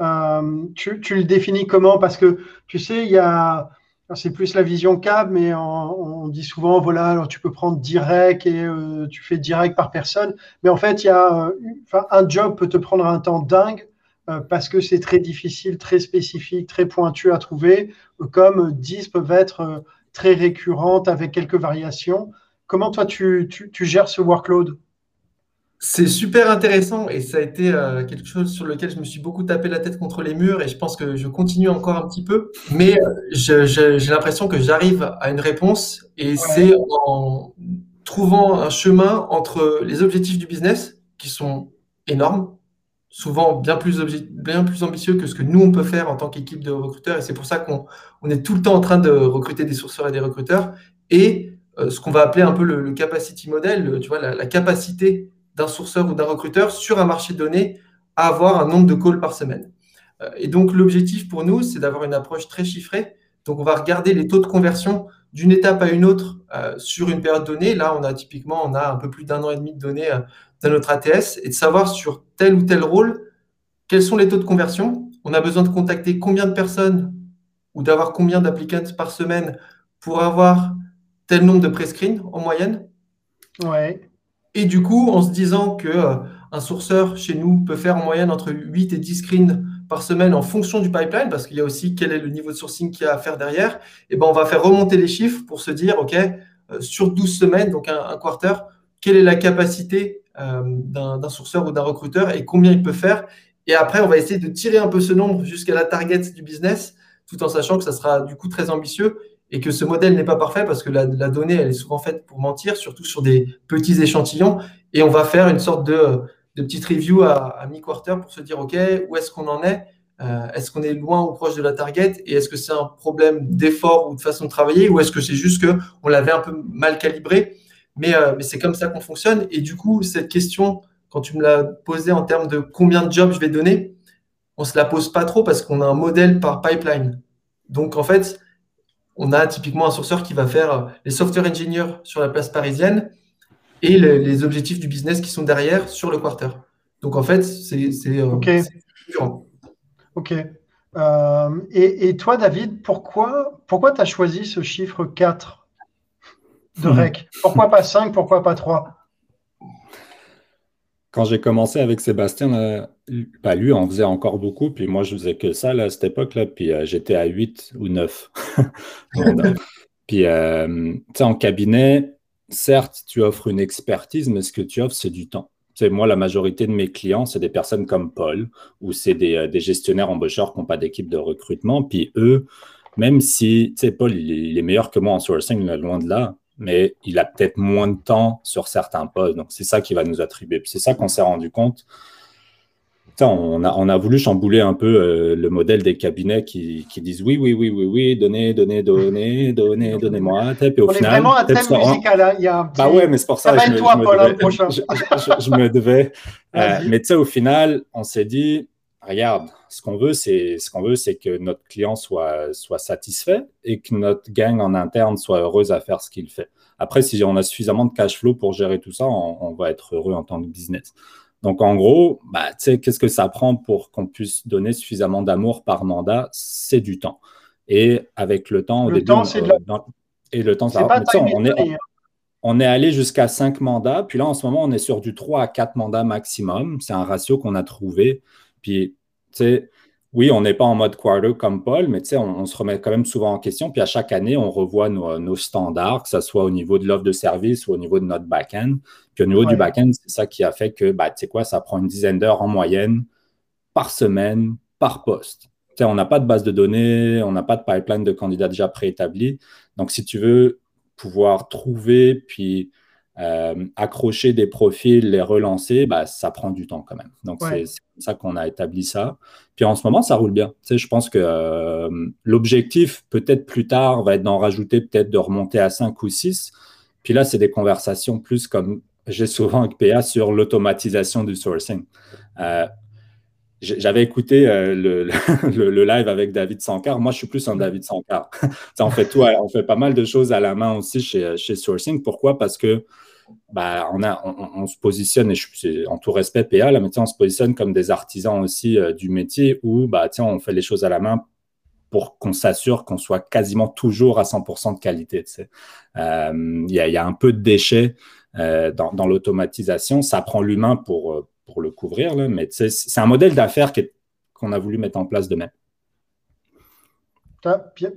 Euh, tu, tu, le définis comment? Parce que, tu sais, il y a c'est plus la vision cab, mais on, dit souvent, voilà, alors tu peux prendre direct et euh, tu fais direct par personne. Mais en fait, il y a, un job peut te prendre un temps dingue parce que c'est très difficile, très spécifique, très pointu à trouver, comme 10 peuvent être très récurrentes avec quelques variations. Comment toi, tu, tu gères ce workload? C'est super intéressant et ça a été euh, quelque chose sur lequel je me suis beaucoup tapé la tête contre les murs et je pense que je continue encore un petit peu. Mais euh, j'ai l'impression que j'arrive à une réponse et c'est en trouvant un chemin entre les objectifs du business qui sont énormes, souvent bien plus, bien plus ambitieux que ce que nous on peut faire en tant qu'équipe de recruteurs et c'est pour ça qu'on on est tout le temps en train de recruter des sourceurs et des recruteurs et euh, ce qu'on va appeler un peu le, capacity model, tu vois, la, la capacité d'un sourceur ou d'un recruteur sur un marché donné à avoir un nombre de calls par semaine. Euh, et donc, l'objectif pour nous, c'est d'avoir une approche très chiffrée. Donc, on va regarder les taux de conversion d'une étape à une autre euh, sur une période donnée. Là, on a typiquement, on a un peu plus d'un an et demi de données euh, dans notre ATS et de savoir sur tel ou tel rôle, quels sont les taux de conversion. On a besoin de contacter combien de personnes ou d'avoir combien d'applicants par semaine pour avoir tel nombre de prescreens en moyenne. Ouais. Et du coup, en se disant que euh, sourceur chez nous peut faire en moyenne entre 8 et 10 screens par semaine en fonction du pipeline, parce qu'il y a aussi quel est le niveau de sourcing qu'il y a à faire derrière, et eh ben on va faire remonter les chiffres pour se dire, OK, euh, sur 12 semaines, donc un, quarter, quelle est la capacité euh, d'un sourceur ou d'un recruteur et combien il peut faire. Et après, on va essayer de tirer un peu ce nombre jusqu'à la target du business, tout en sachant que ça sera du coup très ambitieux et que ce modèle n'est pas parfait parce que la, donnée, elle est souvent faite pour mentir, surtout sur des petits échantillons. Et on va faire une sorte de, petite review à, mi-quarter pour se dire, OK, où est-ce qu'on en est? Euh, Est-ce qu'on est loin ou proche de la target? Et est-ce que c'est un problème d'effort ou de façon de travailler? Ou est-ce que c'est juste qu'on l'avait un peu mal calibré? Mais, euh, mais c'est comme ça qu'on fonctionne. Et du coup, cette question, quand tu me l'as posée en termes de combien de jobs je vais donner, on ne se la pose pas trop parce qu'on a un modèle par pipeline. Donc, en fait, on a typiquement un sourceur qui va faire les software engineers sur la place parisienne et les, objectifs du business qui sont derrière sur le quarter. Donc en fait, c'est euh, Ok. Ok. Euh, et, toi, David, pourquoi, pourquoi tu as choisi ce chiffre 4 de hmm. REC? Pourquoi pas 5 Pourquoi pas 3 quand j'ai commencé avec Sébastien, bah, lui, on faisait encore beaucoup, puis moi, je faisais que ça à cette époque-là, puis euh, j'étais à 8 ou 9. (laughs) puis, euh, tu sais, en cabinet, certes, tu offres une expertise, mais ce que tu offres, c'est du temps. sais, moi, la majorité de mes clients, c'est des personnes comme Paul, ou c'est des, euh, gestionnaires embaucheurs qui n'ont pas d'équipe de recrutement, puis eux, même si, tu sais, Paul, il est, meilleur que moi en sourcing, loin de là, mais il a peut-être moins de temps sur certains postes. Donc, c'est ça qui va nous attribuer. C'est ça qu'on s'est rendu compte. On a, on a, voulu chambouler un peu euh, le modèle des cabinets qui, qui, disent oui, oui, oui, oui, oui, donnez, donnez, donnez, donnez, donnez-moi. Et au on final, est vraiment un thème musical. Hein. Il y a un petit... Bah ouais, mais c'est pour ça que je, toi, (laughs) je, me devais. Euh, mais tu sais, au final, on s'est dit, regarde, ce qu'on veut, c'est ce qu'on veut, c'est que notre client soit, soit satisfait et que notre gang en interne soit heureuse à faire ce qu'il fait. Après, si on a suffisamment de cash flow pour gérer tout ça, on, va être heureux en tant que business. Donc, en gros, bah, qu'est-ce que ça prend pour qu'on puisse donner suffisamment d'amour par mandat? C'est du temps. Et avec le temps, au le temps, c'est et le temps, ça pas on, est, on est allé jusqu'à 5 mandats. Puis là, en ce moment, on est sur du 3 à 4 mandats maximum. C'est un ratio qu'on a trouvé. Puis oui, on n'est pas en mode quarter comme Paul, mais on, on, se remet quand même souvent en question. Puis à chaque année, on revoit nos, standards, que ce soit au niveau de l'offre de service ou au niveau de notre back-end. Puis au niveau du back-end, c'est ça qui a fait que, bah, tu sais quoi, ça prend une dizaine d'heures en moyenne par semaine, par poste. on n'a pas de base de données, on n'a pas de pipeline de candidats déjà préétablis. Donc, si tu veux pouvoir trouver, puis euh, accrocher des profils, les relancer, bah, ça prend du temps quand même. Donc, c'est comme ça qu'on a établi ça. Puis en ce moment, ça roule bien. Tu sais, je pense que euh, l'objectif, peut-être plus tard, va être d'en rajouter, peut-être de remonter à 5 ou 6. Puis là, c'est des conversations plus comme j'ai souvent avec PA sur l'automatisation du sourcing. Euh, j'avais écouté (laughs) le, le, live avec David Sankar. Moi, je suis plus un David Sankar. (laughs) on fait tout, on fait pas mal de choses à la main aussi chez, chez Sourcing. Pourquoi? Parce que bah, on, se positionne, et en tout respect PA, mais on se positionne comme des artisans aussi euh, du métier où bah, on fait les choses à la main pour qu'on s'assure qu'on soit quasiment toujours à 100% de qualité. Il y, y, a un peu de déchets dans, dans l'automatisation. Ça prend l'humain pour, pour le couvrir, là, mais c'est un modèle d'affaires qu'on a voulu mettre en place de même.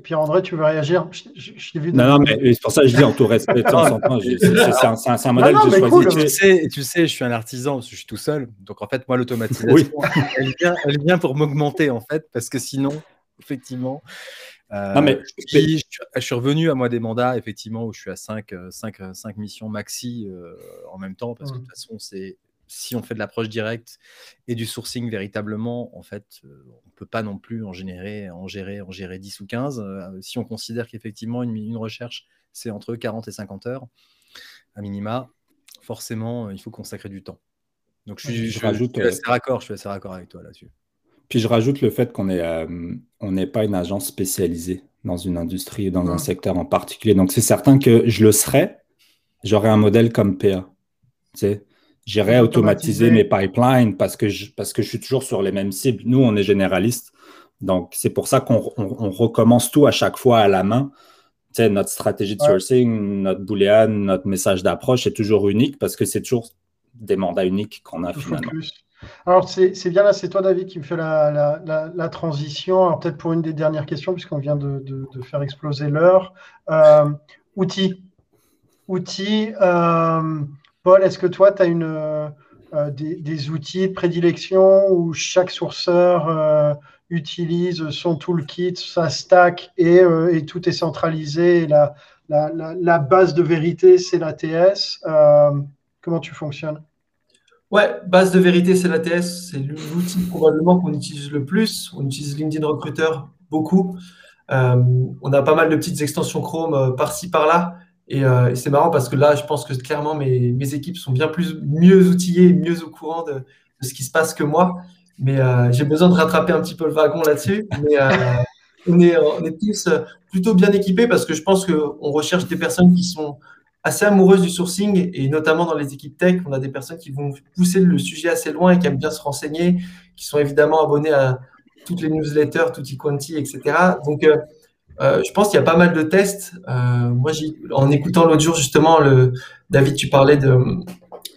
Pierre-André, tu veux réagir? Je, vu Non, non, mais c'est pour ça que je dis en tout respect. C'est un, modèle que j'ai choisi. Tu sais, tu sais, je suis un artisan, je suis tout seul. Donc, en fait, moi, l'automatisation, elle, vient, elle vient pour m'augmenter, en fait, parce que sinon, effectivement, euh, non, mais, je, suis revenu à moi des mandats, effectivement, où je suis à 5, 5, 5 missions maxi euh, en même temps, parce que de toute façon, c'est si on fait de l'approche directe et du sourcing véritablement, en fait, euh, on ne peut pas non plus en générer, en gérer, en gérer 10 ou 15. Euh, si on considère qu'effectivement, une, une, recherche, c'est entre 40 et 50 heures, à minima, forcément, euh, il faut consacrer du temps. Donc, je suis, je, rajoute, assez raccord, je suis assez raccord avec toi là-dessus. Puis je rajoute le fait qu'on n'est pas une agence spécialisée dans une industrie, dans un secteur en particulier. Donc, c'est certain que je le serais, j'aurais un modèle comme PA. Tu sais, J'irai automatiser mes pipelines parce que, je, parce que je suis toujours sur les mêmes cibles. Nous, on est généraliste. Donc, c'est pour ça qu'on recommence tout à chaque fois à la main. Tu sais, notre stratégie de sourcing, notre boolean, notre message d'approche est toujours unique parce que c'est toujours des mandats uniques qu'on a finalement. Alors, c'est bien là, c'est toi, David, qui me fait la, la, transition. Alors, peut-être pour une des dernières questions, puisqu'on vient de, de, faire exploser l'heure. Euh, outils. Outils. Euh, Paul, est-ce que toi, tu as une, euh, euh, des, outils de prédilection où chaque sourceur euh, utilise son toolkit, sa stack et, tout est centralisé la, base de vérité, c'est l'ATS Comment tu fonctionnes? Ouais, base de vérité, c'est l'ATS. C'est l'outil probablement qu'on utilise le plus. On utilise LinkedIn Recruiter beaucoup. on a pas mal de petites extensions Chrome par-ci, par-là. Euh, et, c'est marrant parce que là, je pense que clairement, mes, mes, équipes sont bien plus mieux outillées, mieux au courant de, ce qui se passe que moi. Mais euh, j'ai besoin de rattraper un petit peu le wagon là-dessus. Mais euh, (laughs) on, est, on est tous plutôt bien équipés parce que je pense qu'on recherche des personnes qui sont assez amoureuses du sourcing et notamment dans les équipes tech, on a des personnes qui vont pousser le sujet assez loin et qui aiment bien se renseigner, qui sont évidemment abonnés à toutes les newsletters, Tutti Quanti, etc. Donc, euh, je pense qu'il y a pas mal de tests. Euh, moi, en écoutant l'autre jour, justement, David, tu parlais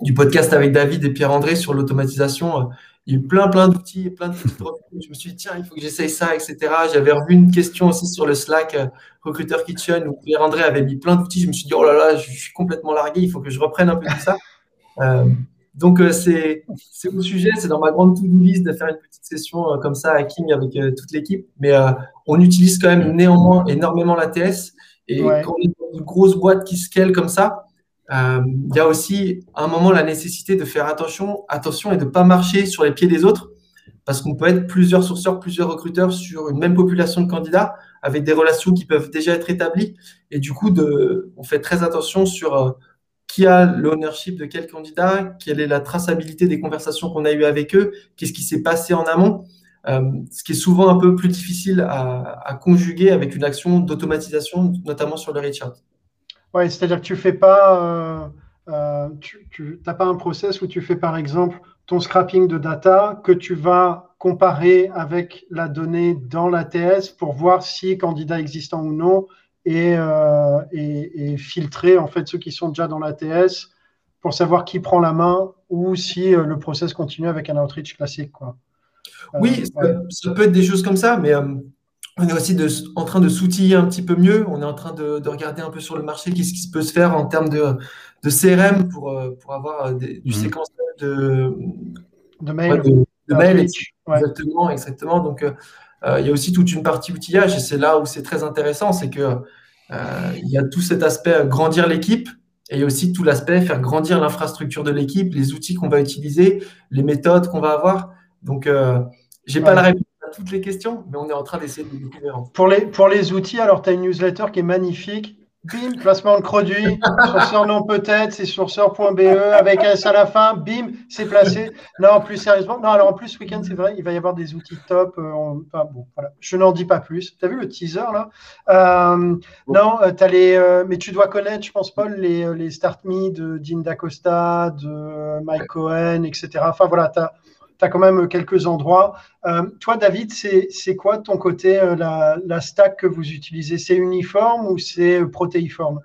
du podcast avec David et Pierre-André sur l'automatisation. Euh, il y a eu plein, plein d'outils, plein de Je me suis dit, tiens, il faut que j'essaye ça, etc. J'avais revu une question aussi sur le Slack Recruiter Kitchen où Pierre-André avait mis plein d'outils. Je me suis dit, oh là là, je suis complètement largué, il faut que je reprenne un peu tout ça. Donc, euh, c'est au sujet, c'est dans ma grande to-do list de faire une petite session euh, comme ça, hacking avec euh, toute l'équipe. Mais on utilise quand même néanmoins énormément l'ATS. Et quand on est dans une grosse boîte qui scale comme ça, il y a aussi à un moment la nécessité de faire attention, attention et de ne pas marcher sur les pieds des autres. Parce qu'on peut être plusieurs sourceurs, plusieurs recruteurs sur une même population de candidats avec des relations qui peuvent déjà être établies. Et du coup, de, on fait très attention sur qui a l'ownership de quel candidat, quelle est la traçabilité des conversations qu'on a eues avec eux, qu'est-ce qui s'est passé en amont, euh, ce qui est souvent un peu plus difficile à, conjuguer avec une action d'automatisation, notamment sur le Richard. Oui, c'est-à-dire que tu fais pas, euh, euh, tu n'as pas un process où tu fais par exemple ton scrapping de data que tu vas comparer avec la donnée dans l'ATS pour voir si candidat existant ou non euh, et, filtrer en fait ceux qui sont déjà dans l'ATS pour savoir qui prend la main ou si euh, le process continue avec un outreach classique. Quoi. Euh, oui, ça, peut être des choses comme ça, mais on est aussi en train de s'outiller un petit peu mieux. On est en train de, regarder un peu sur le marché qu'est-ce qui peut se faire en termes de, de CRM pour, pour avoir du mmh. séquençage de, de mail. de, mail exactement, exactement. Donc, euh, il y a aussi toute une partie outillage et c'est là où c'est très intéressant, c'est que euh, il y a tout cet aspect grandir l'équipe et aussi tout l'aspect faire grandir l'infrastructure de l'équipe, les outils qu'on va utiliser, les méthodes qu'on va avoir. Donc, euh, j'ai pas la réponse à toutes les questions, mais on est en train d'essayer de découvrir. Pour les, pour les outils, alors tu as une newsletter qui est magnifique bim, placement de produit, sourceur non peut-être, c'est sourceur.be avec un S à la fin, bim, c'est placé. Non, plus sérieusement, non, alors en plus, ce week-end, c'est vrai, il va y avoir des outils top. Euh, enfin, bon, voilà, je n'en dis pas plus. Tu as vu le teaser là? Euh, Non, euh, as les, mais tu dois connaître, je pense, Paul, les, les Start Me de Dean D'Acosta, de Mike Cohen, etc. Enfin voilà, tu as as quand même quelques endroits. toi, David, c'est quoi ton côté, la, la, stack que vous utilisez? C'est uniforme ou c'est protéiforme?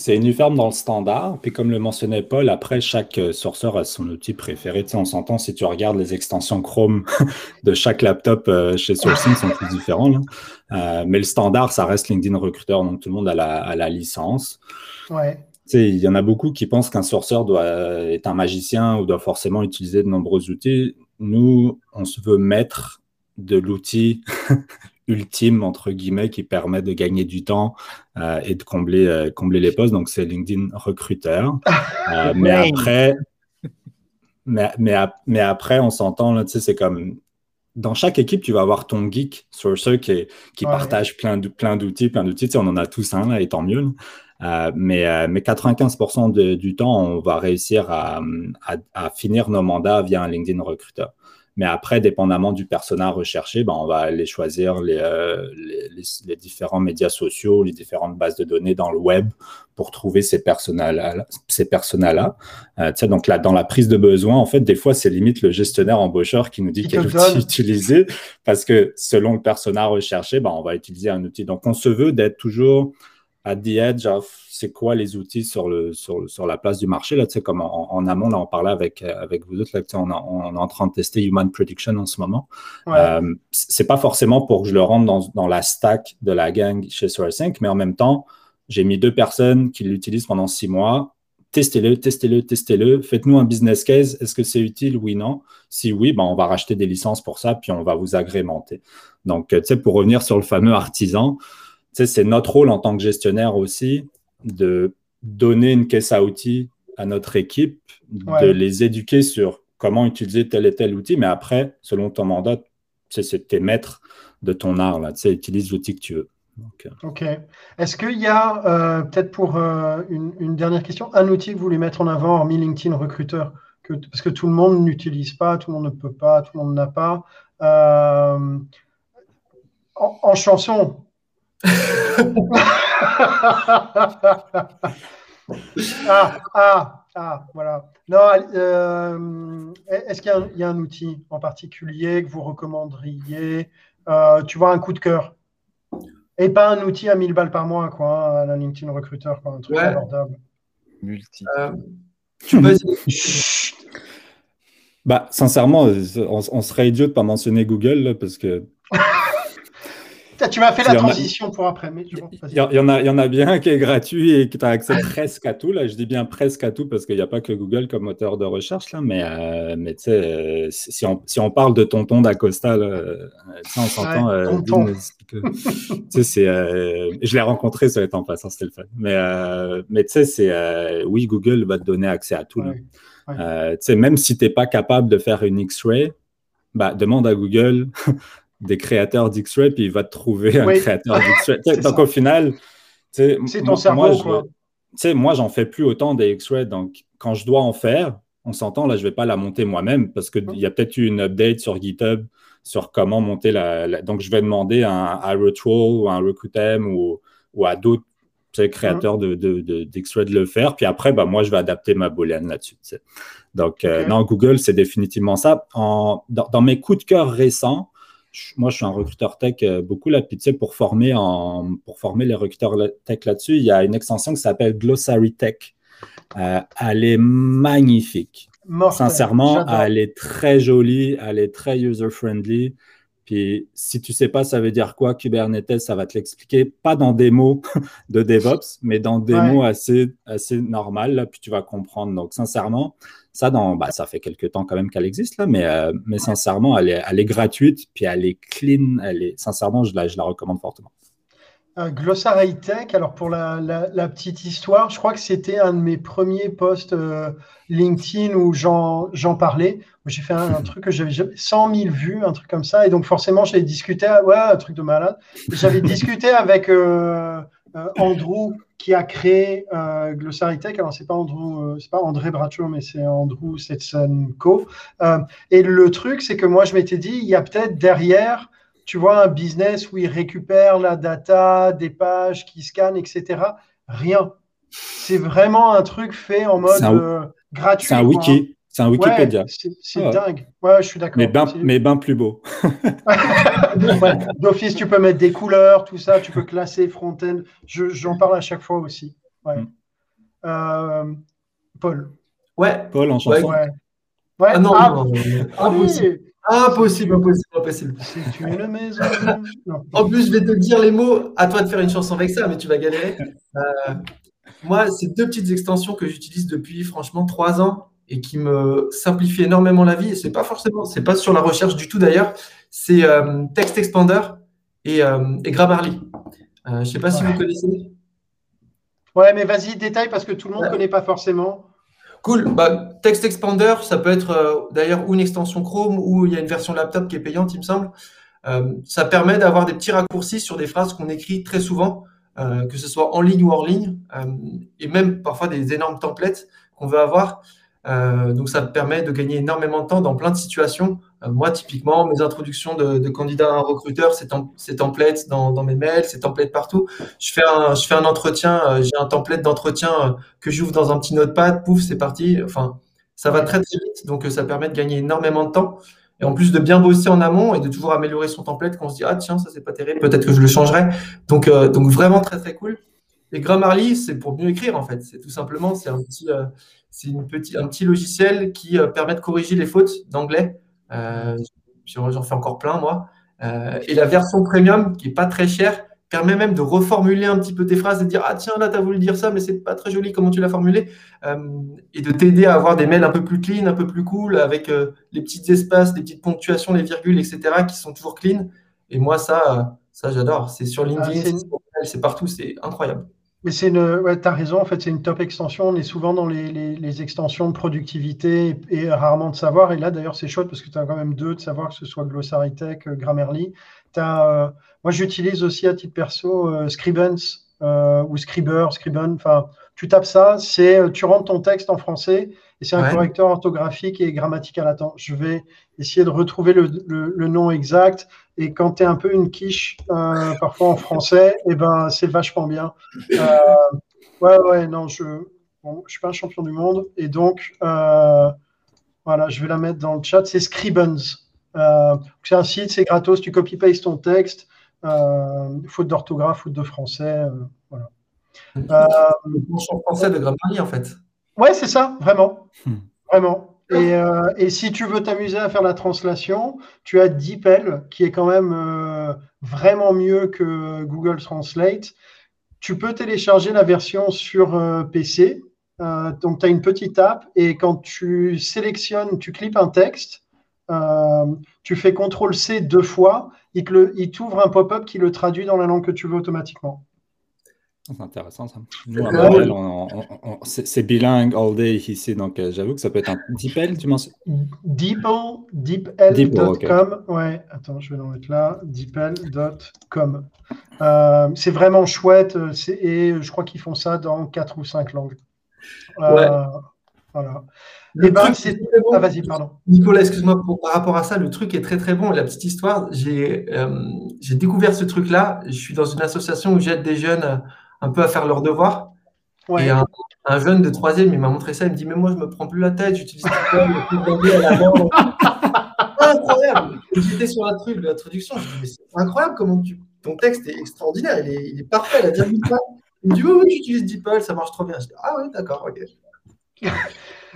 C'est uniforme dans le standard. Puis comme le mentionnait Paul, après, chaque euh, sourceur a son outil préféré. Tu sais, on s'entend si tu regardes les extensions Chrome (laughs) de chaque laptop euh, chez Sourcing sont tous différents. Euh, mais le standard, ça reste LinkedIn Recruiter, donc tout le monde a la, licence. Ouais. Il y en a beaucoup qui pensent qu'un sourceur doit être un magicien ou doit forcément utiliser de nombreux outils. Nous, on se veut mettre de l'outil (laughs) ultime, entre guillemets, qui permet de gagner du temps euh, et de combler, euh, combler les postes. Donc, c'est LinkedIn Recruiter. (laughs) Euh, mais après, mais, mais, après, on s'entend, tu sais, c'est comme dans chaque équipe, tu vas avoir ton geek sourcer qui, qui partage plein, plein d'outils, plein d'outils. Tu sais, on en a tous un, là, et tant mieux. Mais, mais 95% du temps, on va réussir à, à, finir nos mandats via un LinkedIn Recruiter. Mais après, dépendamment du persona recherché, ben, on va aller choisir euh, les, les, différents médias sociaux, les différentes bases de données dans le web pour trouver ces personas-là. Ces personas euh, donc là, dans la prise de besoin, en fait, des fois, c'est limite le gestionnaire embaucheur qui nous dit quel outil utiliser parce que selon le persona recherché, ben, on va utiliser un outil. Donc, on se veut d'être toujours à the edge of c'est quoi les outils sur, le, sur, sur la place du marché. Là, tu sais, comme en, amont, là, on parlait avec, avec vous autres, là, on, on, est en train de tester Human Prediction en ce moment. Euh, c'est pas forcément pour que je le rentre dans, dans la stack de la gang chez Sourcing, mais en même temps, j'ai mis deux personnes qui l'utilisent pendant six mois. Testez-le, testez-le, testez-le. Faites-nous un business case. Est-ce que c'est utile? Oui, non. Si oui, ben, on va racheter des licences pour ça, puis on va vous agrémenter. Donc, tu sais, pour revenir sur le fameux artisan, c'est notre rôle en tant que gestionnaire aussi de donner une caisse à outils à notre équipe, de les éduquer sur comment utiliser tel et tel outil, mais après, selon ton mandat, c'est tes maîtres de ton art, là, utilise l'outil que tu veux. Euh. ok. Est-ce qu'il y a, euh, peut-être pour euh, une, dernière question, un outil que vous voulez mettre en avant, hormis LinkedIn Recruteur que, Parce que tout le monde n'utilise pas, tout le monde ne peut pas, tout le monde n'a pas. en, chanson, ah, ah, ah, voilà. Non, euh, est-ce qu'il y, a un outil en particulier que vous recommanderiez? Euh, Tu vois, un coup de cœur. Et pas un outil à 1000 balles par mois, quoi, hein, la LinkedIn Recruiter, quoi, un truc abordable. Multi. Euh, bah, sincèrement, on, serait idiot de pas mentionner Google parce que tu m'as fait la transition pour après. il, y en a, il y en a bien qui est gratuit et qui tu as accès presque à tout. Là. Je dis bien presque à tout parce qu'il n'y a pas que Google comme moteur de recherche. Là, mais euh, mais tu sais, euh, si, on, si on parle de Tonton d'Acosta, euh, on s'entend. Euh, je l'ai rencontré, ça passant, c'était le fun. Mais, mais tu sais, c'est oui, Google va te donner accès à tout. même si tu n'es pas capable de faire une X-ray, bah, demande à Google des créateurs d'X-Ray, puis il va te trouver un créateur (laughs) d'X-Ray. Donc au final, c'est ton cerveau. Moi, je, moi, j'en fais plus autant des X-Ray. Donc quand je dois en faire, on s'entend, là, je vais pas la monter moi-même parce qu'il y a peut-être eu une update sur GitHub sur comment monter la. Donc je vais demander à un ou à un Recruitem ou, ou à d'autres créateurs de, de, de, de, le faire. Puis après, bah, moi, je vais adapter ma boolean là-dessus. Donc, euh, non, Google, c'est définitivement ça. En, dans, mes coups de cœur récents, moi, je suis un recruteur tech euh, beaucoup là. Puis, pour former, en, pour former les recruteurs tech là-dessus, il y a une extension qui s'appelle Glossary Tech. Euh, elle est magnifique. Sincèrement, elle est très jolie, elle est très user-friendly. Puis si tu sais pas, ça veut dire quoi, Kubernetes, ça va te l'expliquer, pas dans des mots (laughs) de DevOps, mais dans des mots assez, assez normales, là, puis tu vas comprendre. Donc, sincèrement, ça, dans, bah, ça fait quelques temps quand même qu'elle existe, là, mais, euh, mais sincèrement, elle est, elle est gratuite, puis elle est clean, elle est, sincèrement, je la, je la recommande fortement. Euh, Glossary Tech, alors pour la, la, petite histoire, je crois que c'était un de mes premiers posts euh, LinkedIn où j'en parlais. J'ai fait un, truc que j'avais 100 000 vues, un truc comme ça. Et donc forcément, j'avais discuté, ouais, un truc de malade. J'avais discuté (laughs) avec Andrew qui a créé euh, Glossary Tech. Alors, c'est pas Andrew, euh, c'est pas André Bracho, mais c'est Andrew Setsenko. Euh, et le truc, c'est que moi, je m'étais dit, il y a peut-être derrière, tu vois, un business où il récupère la data, des pages qui scannent, etc. Rien. C'est vraiment un truc fait en mode gratuit. C'est un wiki. C'est un Wikipédia. Ouais, c'est ah dingue. Ouais, je suis d'accord. Mais bien mais ben plus beau. (laughs) D'office, tu peux mettre des couleurs, tout ça. Tu peux classer front-end. J'en parle à chaque fois aussi. Ouais. Mm. Euh, Paul. Ouais. Paul en chanson. Ouais. Ah non, ah, non, impossible. Impossible, impossible, impossible. C'est une maison. en plus, je vais te dire les mots. À toi de faire une chanson avec ça, mais tu vas galérer. Euh, moi, c'est deux petites extensions que j'utilise depuis franchement trois ans et qui me simplifient énormément la vie. Et c'est pas forcément, c'est pas sur la recherche du tout d'ailleurs. C'est euh, Text Expander et, euh, et Grammarly. je sais pas si vous connaissez. Ouais, mais vas-y, détaille parce que tout le monde ne connaît pas forcément. Cool. Bah, Text Expander, ça peut être euh, d'ailleurs ou une extension Chrome ou il y a une version laptop qui est payante, il me semble. Euh, ça permet d'avoir des petits raccourcis sur des phrases qu'on écrit très souvent, euh, que ce soit en ligne ou hors ligne, et même parfois des énormes templates qu'on veut avoir. donc ça permet de gagner énormément de temps dans plein de situations. Moi, typiquement, mes introductions de, candidats à un recruteur, c'est templates dans, dans, mes mails, c'est templates partout. Je fais un, je fais un entretien, j'ai un template d'entretien que j'ouvre dans un petit notepad, pouf, c'est parti. Enfin, ça va très très vite, donc ça permet de gagner énormément de temps. Et en plus de bien bosser en amont et de toujours améliorer son template quand on se dit ah tiens ça c'est pas terrible, peut-être que je le changerai. Donc donc vraiment très très cool. Et Grammarly c'est pour mieux écrire en fait. C'est tout simplement c'est un petit c'est une petit, un petit logiciel qui euh, permet de corriger les fautes d'anglais. Euh, J'en fais encore plein, moi. Euh, et la version premium, qui n'est pas très chère, permet même de reformuler un petit peu tes phrases et de dire Ah, tiens, là, tu as voulu dire ça, mais c'est pas très joli comment tu l'as formulé. Euh, et de t'aider à avoir des mails un peu plus clean, un peu plus cool, avec euh, les petits espaces, les petites ponctuations, les virgules, etc., qui sont toujours clean. Et moi, ça, ça j'adore. C'est sur ah, LinkedIn, c'est partout, c'est incroyable. Mais c'est une, ouais, tu as raison, en fait, c'est une top extension. On est souvent dans les, les, extensions de productivité et, rarement de savoir. Et là, d'ailleurs, c'est chouette parce que tu as quand même deux de savoir, que ce soit Glossary Tech, euh, Grammarly. As, euh, moi, j'utilise aussi à titre perso euh, Scribens ou Scriber, Scriben. Enfin, tu tapes ça, c'est tu rentres ton texte en français et c'est un correcteur orthographique et grammatical. Attends, je vais essayer de retrouver le, le, nom exact. Et quand tu es un peu une quiche, euh, parfois en français, et eh ben, c'est vachement bien. Euh, ouais, ouais, non, je ne je suis pas un champion du monde. Et donc, euh, voilà, je vais la mettre dans le chat. C'est Scribens. c'est un site, c'est gratos. Tu copy-paste ton texte. faute d'orthographe, faute de français. voilà. Euh, français de Grammarly, en fait. Ouais, c'est ça, vraiment. Hmm. Euh, et, si tu veux t'amuser à faire la translation, tu as DeepL qui est quand même euh, vraiment mieux que Google Translate. Tu peux télécharger la version sur euh, PC. donc, tu as une petite app et quand tu sélectionnes, tu clips un texte, tu fais CTRL-C deux fois, il t'ouvre un pop-up qui le traduit dans la langue que tu veux automatiquement. C'est intéressant ça. c'est bilingue all day ici, donc euh, j'avoue que ça peut être un DeepL, tu mentionnes DeepL, deepl.com. Ouais, attends, je vais le mettre là. deepl.com. Euh, c'est vraiment chouette et je crois qu'ils font ça dans quatre ou cinq langues. Euh, ouais. Voilà. Eh ben, ah, vas-y, pardon. Nicolas, excuse-moi, par rapport à ça, le truc est très très bon. La petite histoire, j'ai découvert ce truc-là. Je suis dans une association où j'aide des jeunes un peu à faire leurs devoirs. Et un, jeune de troisième, il m'a montré ça, il me dit, mais moi, je me prends plus la tête, j'utilise (laughs) Incroyable J'étais sur la truc, l'introduction, je me dis, mais c'est incroyable comment tu... ton texte est extraordinaire, il est, il est parfait, la Il me dit, oui, oui, j'utilise DeepL, ça marche trop bien. Je dis, ah oui, d'accord, ok.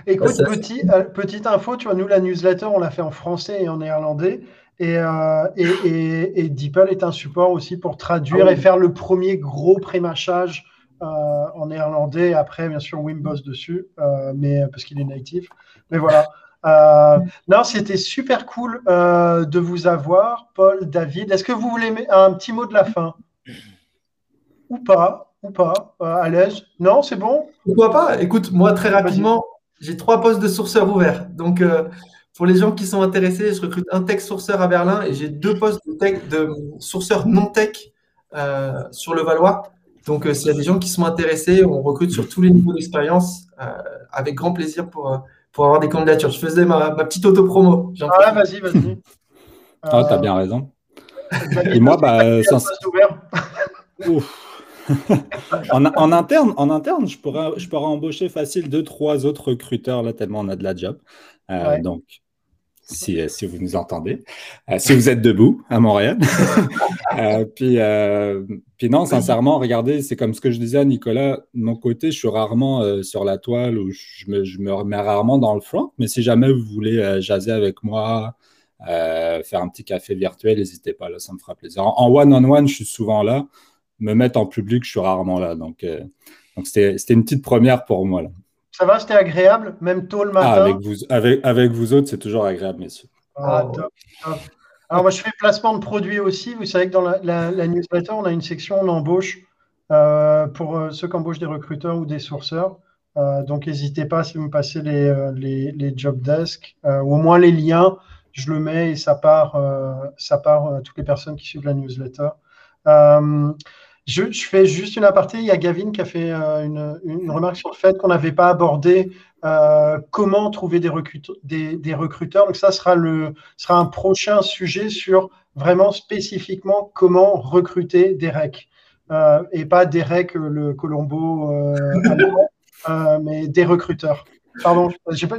Écoute, petit, euh, petite info, tu vois, nous, la newsletter, on l'a fait en français et en néerlandais. Et, euh, et, et, DeepL est un support aussi pour traduire ah et faire le premier gros prémachage euh, en néerlandais. Après, bien sûr, Wim bosse dessus, euh, mais, parce qu'il est native. Mais voilà. Euh, non, c'était super cool euh, de vous avoir, Paul, David. Est-ce que vous voulez un petit mot de la fin? Ou pas Ou pas À l'aise? Non, c'est bon? Pourquoi pas? Écoute, moi, très rapidement, j'ai trois postes de sourceurs ouverts. Donc, pour les gens qui sont intéressés, je recrute un tech sourceur à Berlin et j'ai deux postes de, tech, de sourceur non tech euh, sur le Valois. Donc, euh, s'il y a des gens qui sont intéressés, on recrute sur tous les niveaux d'expérience euh, avec grand plaisir pour, pour avoir des candidatures. Je faisais ma, petite auto-promo. Ah, vas-y, vas-y. (laughs) ah, t'as bien raison. Et moi, bah, (laughs) en, en, interne, en interne, je pourrais, je pourrais embaucher facile deux, trois autres recruteurs là, tellement on a de la job. Euh, donc, si, euh, si, vous nous entendez, euh, si vous êtes debout à Montréal. (laughs) euh, puis, puis non, sincèrement, regardez, c'est comme ce que je disais à Nicolas, de mon côté, je suis rarement sur la toile ou je me, je me, remets rarement dans le front, mais si jamais vous voulez jaser avec moi, faire un petit café virtuel, n'hésitez pas, là, ça me fera plaisir. En one-on-one, je suis souvent là. Me mettre en public, je suis rarement là. Donc, donc c'était une petite première pour moi. Là. Ça va, c'était agréable, même tôt le ah, matin. avec, vous, avec, avec vous autres, c'est toujours agréable, messieurs. Ah, top, Alors, moi, je fais placement de produits aussi. Vous savez que dans la, newsletter, on a une section on embauche euh, pour euh, ceux qui embauchent des recruteurs ou des sourceurs. Euh, donc, n'hésitez pas si vous me passez les, les, les job desks ou au moins les liens. Je le mets et ça part, ça part à toutes les personnes qui suivent la newsletter. Je, fais juste une aparté. Il y a Gavin qui a fait euh, une, remarque sur le fait qu'on n'avait pas abordé euh, comment trouver des, recruteurs. Donc ça sera, le, sera un prochain sujet sur vraiment spécifiquement comment recruter des recs. Euh, et pas des recs, le Colombo, mais des recruteurs. Pardon,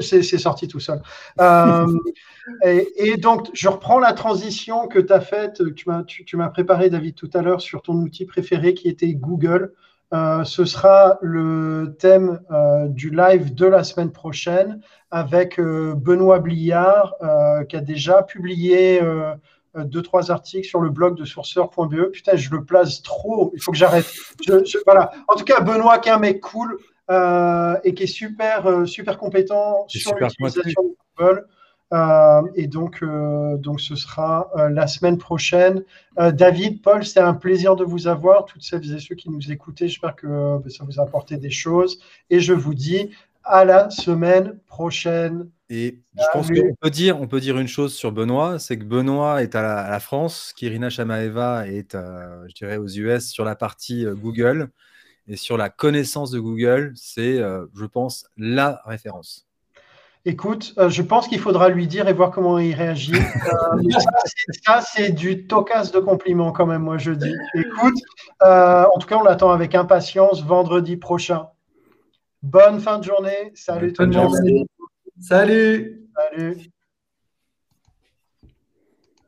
c'est sorti tout seul. Euh, et, donc, je reprends la transition que tu as faite, tu, tu m'as préparé, David, tout à l'heure sur ton outil préféré qui était Google. Euh, ce sera le thème euh, du live de la semaine prochaine avec Benoît Bliard qui a déjà publié deux, trois articles sur le blog de sourceur.be. Putain, je le place trop, il faut que j'arrête. voilà. En tout cas, Benoît qui est un mec cool. Euh, et qui est super, euh, super compétent sur l'utilisation de Google. Euh, et donc, donc, ce sera la semaine prochaine. David, Paul, c'est un plaisir de vous avoir. Toutes celles et ceux qui nous écoutaient, j'espère que ça vous a apporté des choses. Et je vous dis à la semaine prochaine. Et je pense qu'on peut dire, on peut dire une chose sur Benoît, c'est que Benoît est à la, France, Kirina Shamaeva est, je dirais, aux US sur la partie Google. Et sur la connaissance de Google, c'est, euh, je pense, la référence. Écoute, euh, je pense qu'il faudra lui dire et voir comment il réagit. Euh, (laughs) ça, c'est du tocasse de compliments quand même, moi je dis. Écoute, en tout cas, on l'attend avec impatience vendredi prochain. Bonne fin de journée. Salut tout le monde. Salut. Salut.